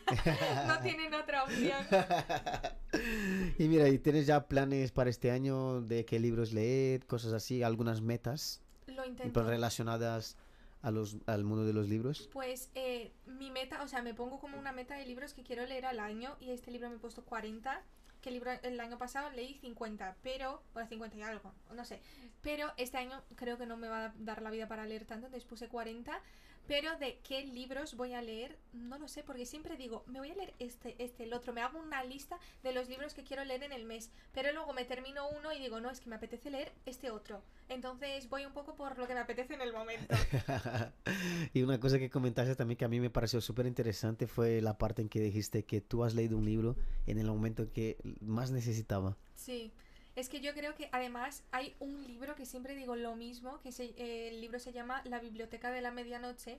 [LAUGHS] no tienen otra opción. [LAUGHS] y mira, ¿y tienes ya planes para este año de qué libros leer, cosas así, algunas metas Lo intento. relacionadas a los, al mundo de los libros? Pues eh, mi meta, o sea, me pongo como una meta de libros que quiero leer al año y este libro me he puesto 40, que el libro el año pasado leí 50, pero, bueno, 50 y algo, no sé, pero este año creo que no me va a dar la vida para leer tanto, entonces puse 40, pero de qué libros voy a leer, no lo sé, porque siempre digo, me voy a leer este, este, el otro, me hago una lista de los libros que quiero leer en el mes, pero luego me termino uno y digo, no, es que me apetece leer este otro, entonces voy un poco por lo que me apetece en el momento. [LAUGHS] y una cosa que comentaste también que a mí me pareció súper interesante fue la parte en que dijiste que tú has leído un libro en el momento que más necesitaba. Sí, es que yo creo que además hay un libro que siempre digo lo mismo, que se- eh, el libro se llama La Biblioteca de la Medianoche,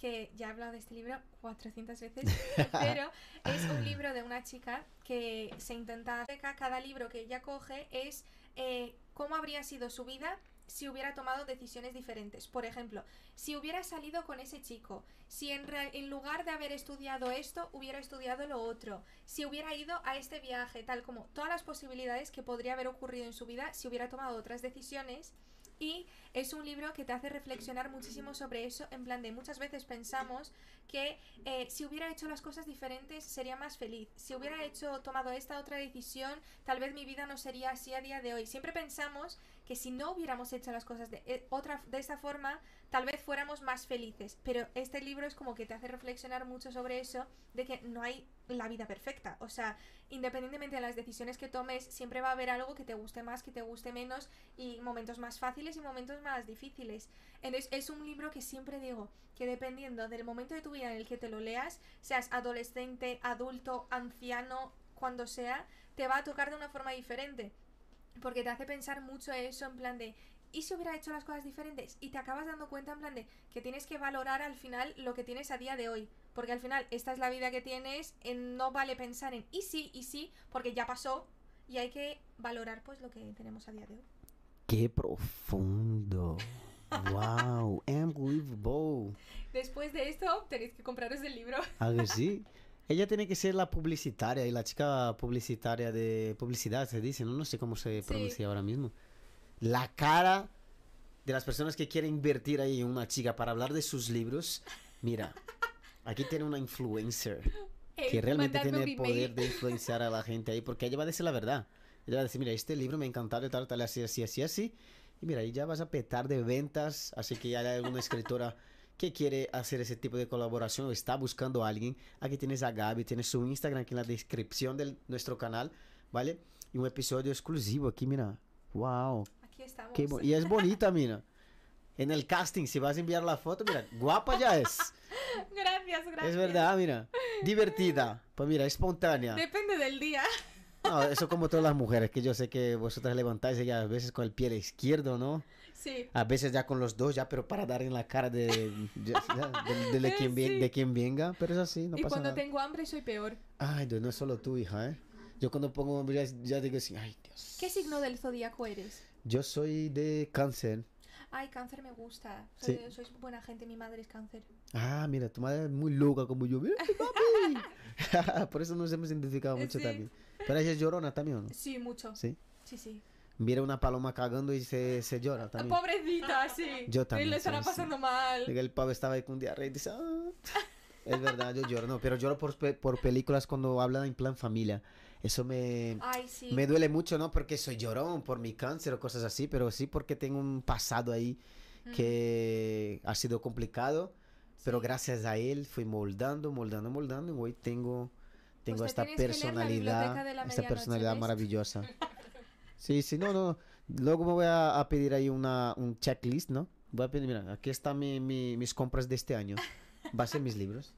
que ya he hablado de este libro 400 veces, [LAUGHS] pero es un libro de una chica que se intenta... Cada libro que ella coge es eh, cómo habría sido su vida si hubiera tomado decisiones diferentes. Por ejemplo, si hubiera salido con ese chico, si en, lugar de haber estudiado esto, hubiera estudiado lo otro, si hubiera ido a este viaje, tal como todas las posibilidades que podría haber ocurrido en su vida si hubiera tomado otras decisiones. Y es un libro que te hace reflexionar muchísimo sobre eso, en plan de muchas veces pensamos que eh, si hubiera hecho las cosas diferentes sería más feliz. Si hubiera hecho tomado esta otra decisión, tal vez mi vida no sería así a día de hoy. Siempre pensamos que si no hubiéramos hecho las cosas de eh, otra de esta forma, tal vez fuéramos más felices. Pero este libro es como que te hace reflexionar mucho sobre eso, de que no hay la vida perfecta. O sea, independientemente de las decisiones que tomes, siempre va a haber algo que te guste más, que te guste menos, y momentos más fáciles y momentos más difíciles. Entonces, es un libro que siempre digo que dependiendo del momento de tu vida en el que te lo leas, seas adolescente, adulto, anciano, cuando sea, te va a tocar de una forma diferente. Porque te hace pensar mucho eso en plan de, ¿y si hubiera hecho las cosas diferentes? Y te acabas dando cuenta en plan de que tienes que valorar al final lo que tienes a día de hoy. Porque al final esta es la vida que tienes, en- no vale pensar en y sí, y sí, porque ya pasó. Y hay que valorar pues lo que tenemos a día de hoy. ¡Qué profundo! ¡Wow! [LAUGHS] Unbelievable. Después de esto, tenéis que compraros el libro. ¿A que sí? [LAUGHS] Ella tiene que ser la publicitaria y la chica publicitaria de publicidad, se dice, no, no sé cómo se Sí. pronuncia ahora mismo. La cara de las personas que quieren invertir ahí en una chica para hablar de sus libros. Mira, aquí tiene una influencer que Eh, realmente mandadme tiene el poder de [LAUGHS] influenciar a la gente ahí, porque ella va a decir la verdad. Ella va a decir, mira, este libro me ha encantado y tal, tal, así, así, así, así. Y mira, ahí ya vas a petar de ventas, así que ya hay alguna escritora que quiere hacer ese tipo de colaboración o está buscando a alguien. Aquí tienes a Gaby, tienes su Instagram aquí en la descripción de nuestro canal, ¿vale? Y un episodio exclusivo aquí, mira. Wow. Aquí estamos. Qué y es bonita, mira. En el casting, si vas a enviar la foto, mira, guapa ya es. [LAUGHS] Gracias, gracias. Es verdad, mira. Divertida. Pues mira, espontánea. Depende del día. No, eso como todas las mujeres, que yo sé que vosotras levantáis ya a veces con el pie izquierdo, ¿no? Sí. A veces ya con los dos, ya, pero para dar en la cara de, ya, de, de [LAUGHS] quien, Sí. de quien venga. Pero es así, no y pasa cuando nada. tengo hambre soy peor. Ay, Dios, no es solo tú, hija, ¿eh? Yo cuando pongo, ya, ya digo así, ay, Dios. ¿Qué signo del zodíaco eres? Yo soy de cáncer. Ay, cáncer me gusta. Soy- Sí. Sois buena gente, mi madre es cáncer. Ah, mira, tu madre es muy loca como yo. Mira, papi. [LAUGHS] Por eso nos hemos identificado mucho Sí. también. Pero ella es llorona también, ¿o ¿no? Sí, mucho. Sí. Sí, sí. Mira una paloma cagando y se, se llora también. Pobrecita, sí. Yo también Él le estará así. pasando mal. Llega el pavo estaba ahí con diarrea y dice, "Ah". Es verdad, yo lloro, no, pero lloro por, por películas cuando hablan en plan familia. Eso me, Ay, sí. me duele mucho, no porque soy llorón por mi cáncer o cosas así, pero sí porque tengo un pasado ahí Mm. que ha sido complicado, pero Sí. gracias a él fui moldando, moldando, moldando y hoy tengo, tengo te esta personalidad, esta personalidad maravillosa. [LAUGHS] Sí, sí, no, no. Luego me voy a, a pedir ahí una, un checklist, ¿no? Voy a pedir, mira, aquí están mi, mi- mis compras de este año. Va a ser mis libros.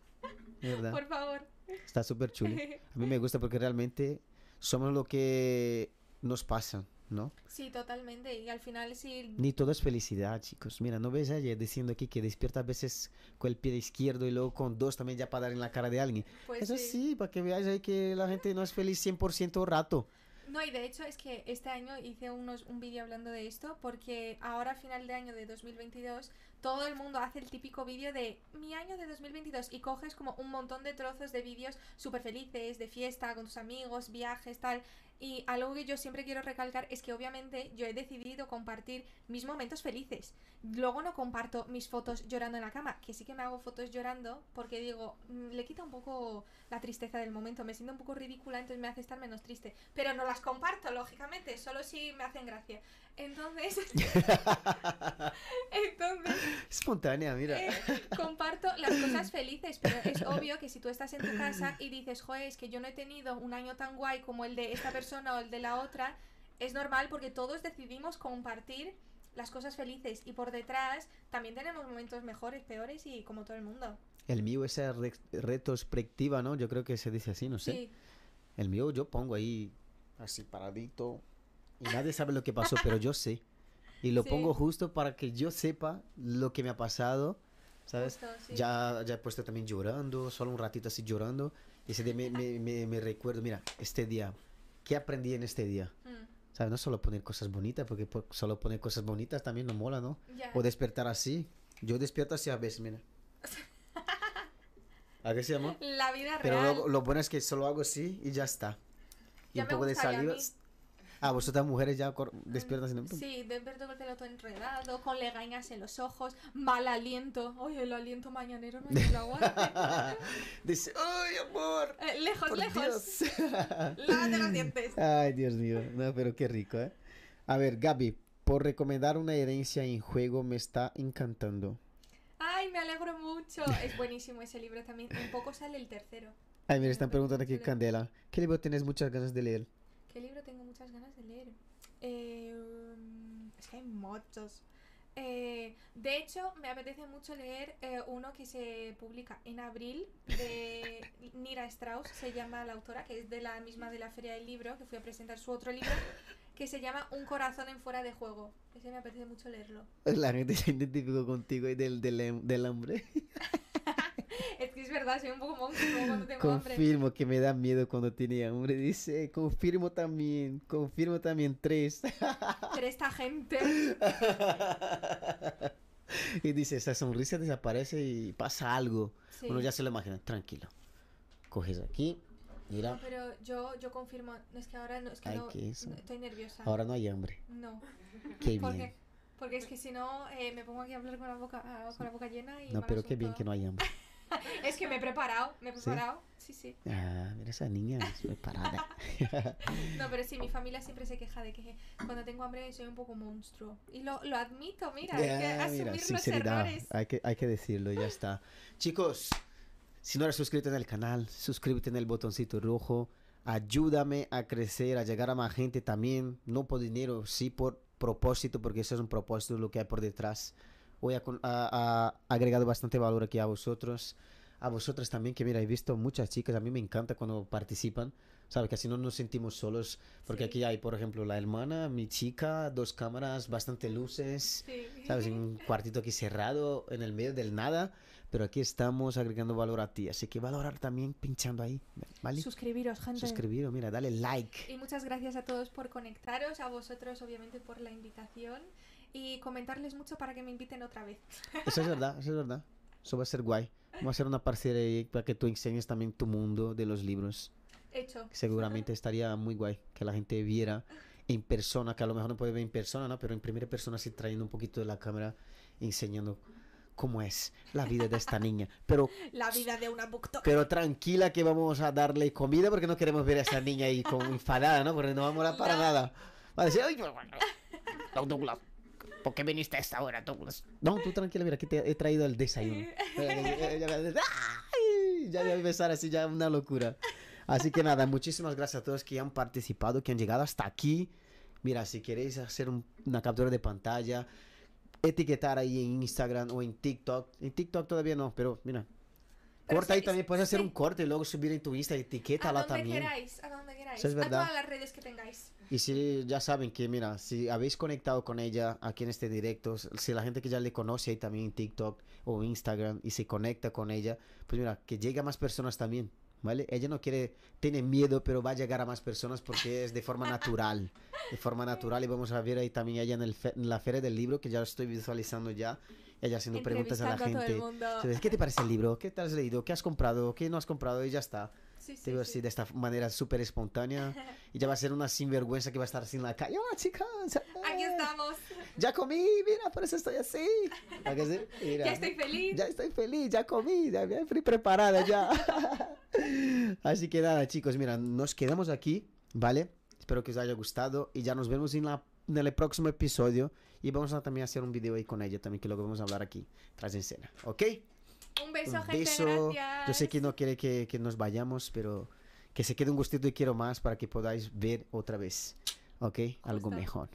¿Verdad? Por favor. Está súper chulo. A mí me gusta porque realmente somos lo que nos pasa, ¿no? Sí, totalmente. Y al final sí. Ni todo es felicidad, chicos. Mira, ¿no ves ayer diciendo aquí que despierta a veces con el pie izquierdo y luego con dos también ya para dar en la cara de alguien? Pues Eso sí. sí, para que veáis ahí que la gente no es feliz 100% rato. No, y de hecho es que este año hice unos, un vídeo hablando de esto porque ahora final de año de 2022 todo el mundo hace el típico vídeo de mi año de 2022 y coges como un montón de trozos de vídeos súper felices, de fiesta, con tus amigos, viajes, tal. Y algo que yo siempre quiero recalcar es que obviamente yo he decidido compartir mis momentos felices. Luego no comparto mis fotos llorando en la cama, que sí que me hago fotos llorando porque digo, mm, le quita un poco la tristeza del momento, me siento un poco ridícula, entonces me hace estar menos triste. Pero no las comparto, lógicamente, solo si me hacen gracia. Entonces, [LAUGHS] [LAUGHS] entonces Espontánea, mira. eh, comparto las cosas felices, pero es obvio que si tú estás en tu casa y dices, joder, es que yo no he tenido un año tan guay como el de esta persona o el de la otra, es normal porque todos decidimos compartir las cosas felices y por detrás también tenemos momentos mejores, peores y como todo el mundo. El mío es esa re- retrospectiva, ¿no? Yo creo que se dice así, no sé. Sí, El mío yo pongo ahí así paradito y nadie sabe lo que pasó, pero yo sé. Y lo Sí. pongo justo para que yo sepa lo que me ha pasado, ¿sabes? justo, sí. Ya, ya he puesto también llorando, solo un ratito así llorando. Y ese día me, me, me- me recuerdo, mira, este día, ¿qué aprendí en este día? Mm, ¿Sabes? No solo poner cosas bonitas, porque po- solo poner cosas bonitas también no mola, ¿no? ya. O despertar así. Yo despierto así a veces, mira. [LAUGHS] ¿A qué se llama? La vida Pero real. lo, lo bueno es que solo hago así y ya está. Y Ya un poco de saliva. Ah, vosotras mujeres ya despiertan así. ¿no? Sí, despierto con el pelo todo enredado, con legañas en los ojos, mal aliento. Oye, el aliento mañanero no quien lo aguante. [LAUGHS] Dice, ¡ay, amor! Eh, lejos, Por lejos. [LAUGHS] Lávate los dientes. Ay, Dios mío. No, pero qué rico, ¿eh? A ver, Gaby, por recomendar una herencia en juego me está encantando. Ay, me alegro mucho. Es buenísimo ese libro también. Un poco sale el tercero. Ay, mira, Me están preguntando aquí. Candela. ¿Qué libro tienes muchas ganas de leer? ¿Qué libro tengo muchas ganas de leer? Eh, um, es que hay muchos. Eh, de hecho, me apetece mucho leer eh, uno que se publica en abril de [LAUGHS] Nira Strauss, se llama la autora, que es de la misma de la Feria del Libro, que fui a presentar su otro libro, que se llama Un corazón en fuera de juego. Ese me apetece mucho leerlo. [LAUGHS] La gente se identificó contigo y del, del, del hambre. [LAUGHS] Verdad, soy un poco monstruo cuando tengo hambre. Confirmo que me da miedo cuando tiene hambre. Dice, confirmo también, confirmo también tres. [LAUGHS] Pero esta gente... y dice, esa sonrisa desaparece y pasa algo. sí. Uno ya se lo imagina, tranquilo. Coges aquí, mira, No, pero yo, yo confirmo, no, es que ahora no, es que Ay, no, no, estoy nerviosa. ahora no hay hambre. No. Qué ¿Por bien. Porque es que si no eh, me pongo aquí a hablar con la boca, con la boca llena y No, pero qué bien que no hay hambre. [LAUGHS] Es que me he preparado, me he preparado. Sí, sí. Ah, mira esa niña, es preparada. [LAUGHS] No, pero sí, mi [LAUGHS] familia siempre se queja de que cuando tengo hambre soy un poco monstruo. Y lo, lo admito, mira, hay que Ya, asumir mira, los errores. Hay que, hay que decirlo, ya está. Chicos, si no eres suscrito en el canal, suscríbete en el botoncito rojo. Ayúdame a crecer, a llegar a más gente también. No por dinero, sí por propósito, porque eso es un propósito lo que hay por detrás. Hoy ha, ha- ha agregado bastante valor aquí a vosotros. A vosotras también, que mira, he visto muchas chicas. A mí me encanta cuando participan. ¿Sabes? Que así no nos sentimos solos. Porque Sí. aquí hay, por ejemplo, la hermana, mi chica, dos cámaras, bastante luces. Sí. ¿sabes? En un cuartito aquí cerrado, en el medio del nada, pero aquí estamos agregando valor a ti, así que valorar también pinchando ahí, ¿vale? Suscribiros, gente. Suscribiros, mira, dale like. Y muchas gracias a todos por conectaros, a vosotros obviamente por la invitación y comentarles mucho para que me inviten otra vez. Eso es verdad, eso es verdad. [LAUGHS] Eso va a ser guay. Va a ser una parcería ahí para que tú enseñes también tu mundo de los libros. Hecho. Seguramente estaría muy guay que la gente viera en persona, que a lo mejor no puede ver en persona, ¿no? Pero en primera persona así trayendo un poquito de la cámara, enseñando cómo es la vida de esta niña. Pero La vida de una booktalk. Pero tranquila que vamos a darle comida porque no queremos ver a esa niña ahí como [LAUGHS] enfadada, ¿no? Porque no va a molar para No. nada. Va a decir, ¡ay! [LAUGHS] ¿Por qué viniste a esta hora, Douglas? No, tú tranquila, mira, aquí te he traído el desayuno. [LAUGHS] Ya voy a empezar así, ya una locura. Así que nada, muchísimas gracias a todos que han participado, que han llegado hasta aquí. Mira, si queréis hacer un- una captura de pantalla, etiquetar ahí en Instagram o en TikTok. En TikTok todavía no, pero mira. Pero Corta ahí sí, también, puedes hacer sí. un corte y luego subir en tu Insta, a etiquétala también. queráis, a donde queráis. Es a todas las redes que tengáis. Y si ya saben que, mira, si habéis conectado con ella aquí en este directo, si la gente que ya le conoce ahí también en TikTok o Instagram y se conecta con ella, pues mira, que llegue a más personas también, ¿vale? Ella no quiere, tiene miedo, pero va a llegar a más personas porque es de forma natural, de forma natural y vamos a ver ahí también ella en, el fe- en la feria del libro, que ya lo estoy visualizando ya, ella haciendo preguntas a la a gente. Entonces, ¿Qué te parece el libro? ¿Qué te has leído? ¿Qué has comprado? ¿Qué no has comprado? Y ya está. Sí, sí, Te veo sí. así de esta manera súper espontánea. [LAUGHS] Y ya va a ser una sinvergüenza que va a estar así en la calle. Hola chicas. Aquí estamos. Ya comí, mira, por eso estoy así. [LAUGHS] Mira. Ya estoy feliz. Ya estoy feliz, ya comí, ya estoy preparada ya. [LAUGHS] Así que nada, chicos, mira, nos quedamos aquí, ¿vale? Espero que os haya gustado y ya nos vemos en, la, en el próximo episodio. Y vamos a también hacer un video ahí con ella también, que lo que vamos a hablar aquí, tras escena, ¿ok? Un beso, un gente. beso. Gracias. Yo sé que no quiere que, que nos vayamos, pero que se quede un gustito y quiero más para que podáis ver otra vez, ¿ok? Algo Justo. mejor.